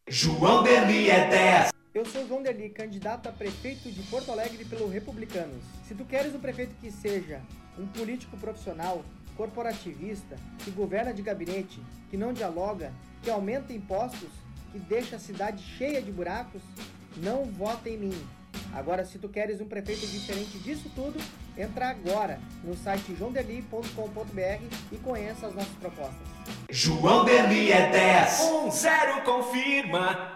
João Deli é 10. Eu sou João Deli, candidato a prefeito de Porto Alegre pelo Republicanos. Se tu queres um prefeito que seja um político profissional, corporativista, que governa de gabinete, que não dialoga, que aumenta impostos, que deixa a cidade cheia de buracos, não vota em mim. Agora, se tu queres um prefeito diferente disso tudo, entra agora no site joãodeli.com.br e conheça as nossas propostas. João Deli é 10. 10 confirma.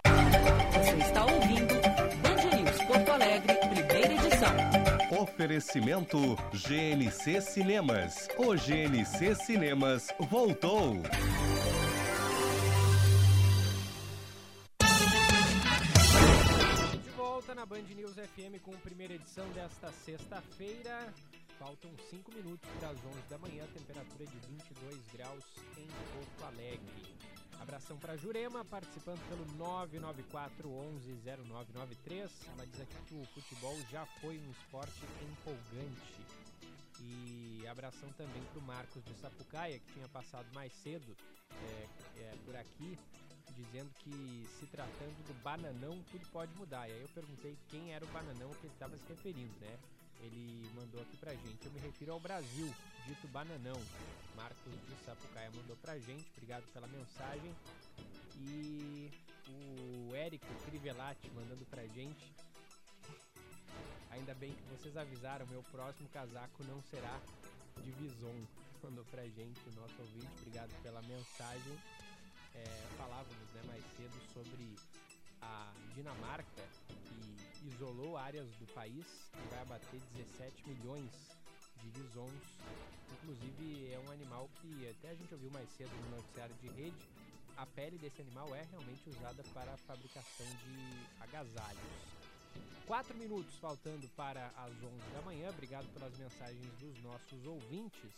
Você está ouvindo Band News Porto Alegre, primeira edição. Oferecimento GNC Cinemas. O GNC Cinemas voltou. News FM com a primeira edição desta sexta-feira. Faltam 5 minutos para as 11 da manhã, temperatura de 22 graus em Porto Alegre. Abração para Jurema, participando pelo 994 11 0993. Ela diz aqui que o futebol já foi um esporte empolgante. E abração também para o Marcos de Sapucaia, que tinha passado mais cedo é, é, por aqui, dizendo que se tratando do bananão, tudo pode mudar. E aí eu perguntei quem era o bananão que ele estava se referindo, né? Ele mandou aqui pra gente. Eu me refiro ao Brasil, dito bananão. Marcos de Sapucaia mandou pra gente. Obrigado pela mensagem. E o Érico Crivelati mandando pra gente. Ainda bem que vocês avisaram, meu próximo casaco não será de Vison. Mandou pra gente o nosso ouvinte. Obrigado pela mensagem. É, falávamos né, mais cedo sobre a Dinamarca, que isolou áreas do país e vai abater 17 milhões de visons. Inclusive, é um animal que até a gente ouviu mais cedo no noticiário de rede. A pele desse animal é realmente usada para a fabricação de agasalhos. Quatro minutos faltando para as 11 da manhã. Obrigado pelas mensagens dos nossos ouvintes.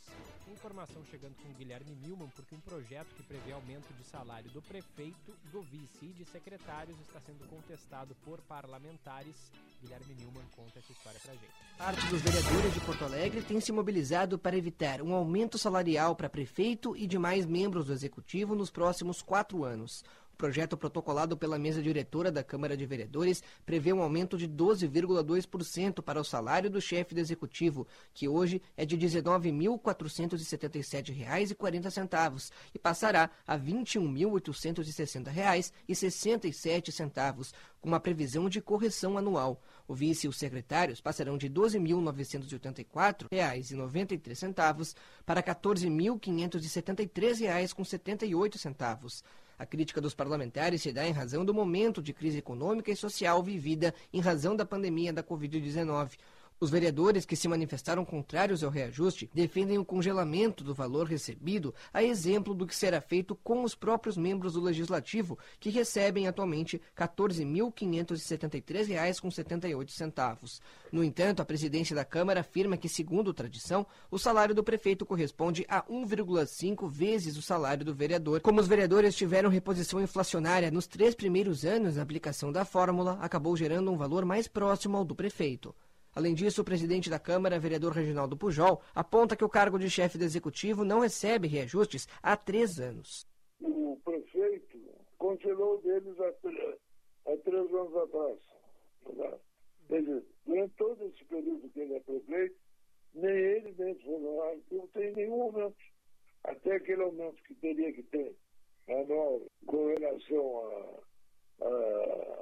Informação chegando com Guilherme Milman, porque um projeto que prevê aumento de salário do prefeito, do vice e de secretários está sendo contestado por parlamentares. Guilherme Milman conta essa história pra gente. Parte dos vereadores de Porto Alegre tem se mobilizado para evitar um aumento salarial para prefeito e demais membros do executivo nos próximos quatro anos projeto protocolado pela mesa diretora da Câmara de Vereadores prevê um aumento de 12,2% para o salário do chefe do executivo, que hoje é de R$ 19.477,40 e passará a R$ 21.860,67, com uma previsão de correção anual. O vice e os secretários passarão de R$ 12.984,93 para R$ 14.573,78. A crítica dos parlamentares se dá em razão do momento de crise econômica e social vivida em razão da pandemia da Covid-19. Os vereadores que se manifestaram contrários ao reajuste defendem o congelamento do valor recebido, a exemplo do que será feito com os próprios membros do Legislativo, que recebem atualmente R$ 14.573,78. No entanto, a presidência da Câmara afirma que, segundo tradição, o salário do prefeito corresponde a 1,5 vezes o salário do vereador. Como os vereadores tiveram reposição inflacionária nos três primeiros anos na aplicação da fórmula, acabou gerando um valor mais próximo ao do prefeito. Além disso, o presidente da Câmara, vereador Reginaldo Pujol, aponta que o cargo de chefe do executivo não recebe reajustes há três anos. O prefeito congelou deles há, três anos atrás. Né? Quer dizer, durante todo esse período que ele é prefeito, nem ele, nem os funcionários não tem nenhum aumento. Até aquele aumento que teria que ter anual com relação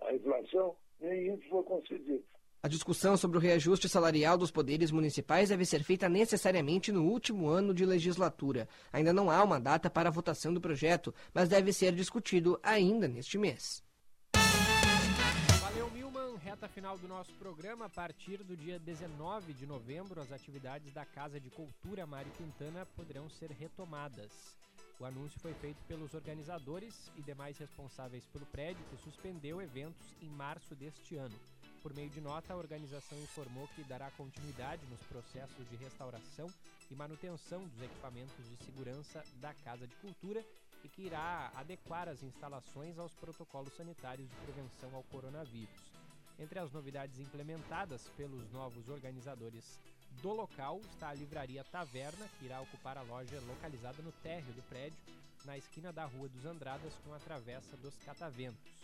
à inflação, nem isso foi concedido. A discussão sobre o reajuste salarial dos poderes municipais deve ser feita necessariamente no último ano de legislatura. Ainda não há uma data para a votação do projeto, mas deve ser discutido ainda neste mês. Valeu, Milman. Reta final do nosso programa. A partir do dia 19 de novembro, as atividades da Casa de Cultura Mário Quintana poderão ser retomadas. O anúncio foi feito pelos organizadores e demais responsáveis pelo prédio, que suspendeu eventos em março deste ano. Por meio de nota, a organização informou que dará continuidade nos processos de restauração e manutenção dos equipamentos de segurança da Casa de Cultura e que irá adequar as instalações aos protocolos sanitários de prevenção ao coronavírus. Entre as novidades implementadas pelos novos organizadores do local está a Livraria Taverna, que irá ocupar a loja localizada no térreo do prédio, na esquina da Rua dos Andradas com a Travessa dos Cataventos.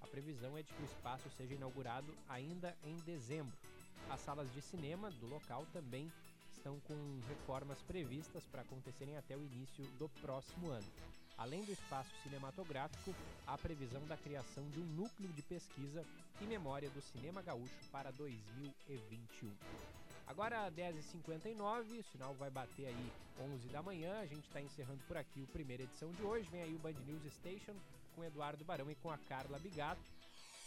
A previsão é de que o espaço seja inaugurado ainda em dezembro. As salas de cinema do local também estão com reformas previstas para acontecerem até o início do próximo ano. Além do espaço cinematográfico, há previsão da criação de um núcleo de pesquisa e memória do cinema gaúcho para 2021. Agora 10h59, o sinal vai bater aí 11 da manhã. A gente está encerrando por aqui a primeira edição de hoje. Vem aí o Band News Station com Eduardo Barão e com a Carla Bigato.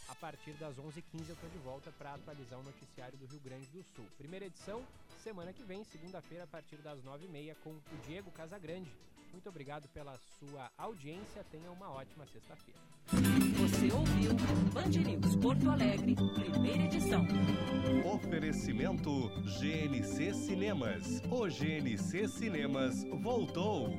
A partir das 11h15 eu estou de volta para atualizar o noticiário do Rio Grande do Sul. Primeira edição, semana que vem, segunda-feira, a partir das 9h30, com o Diego Casagrande. Muito obrigado pela sua audiência. Tenha uma ótima sexta-feira. Você ouviu Band News Porto Alegre, primeira edição. Oferecimento GNC Cinemas. O GNC Cinemas voltou.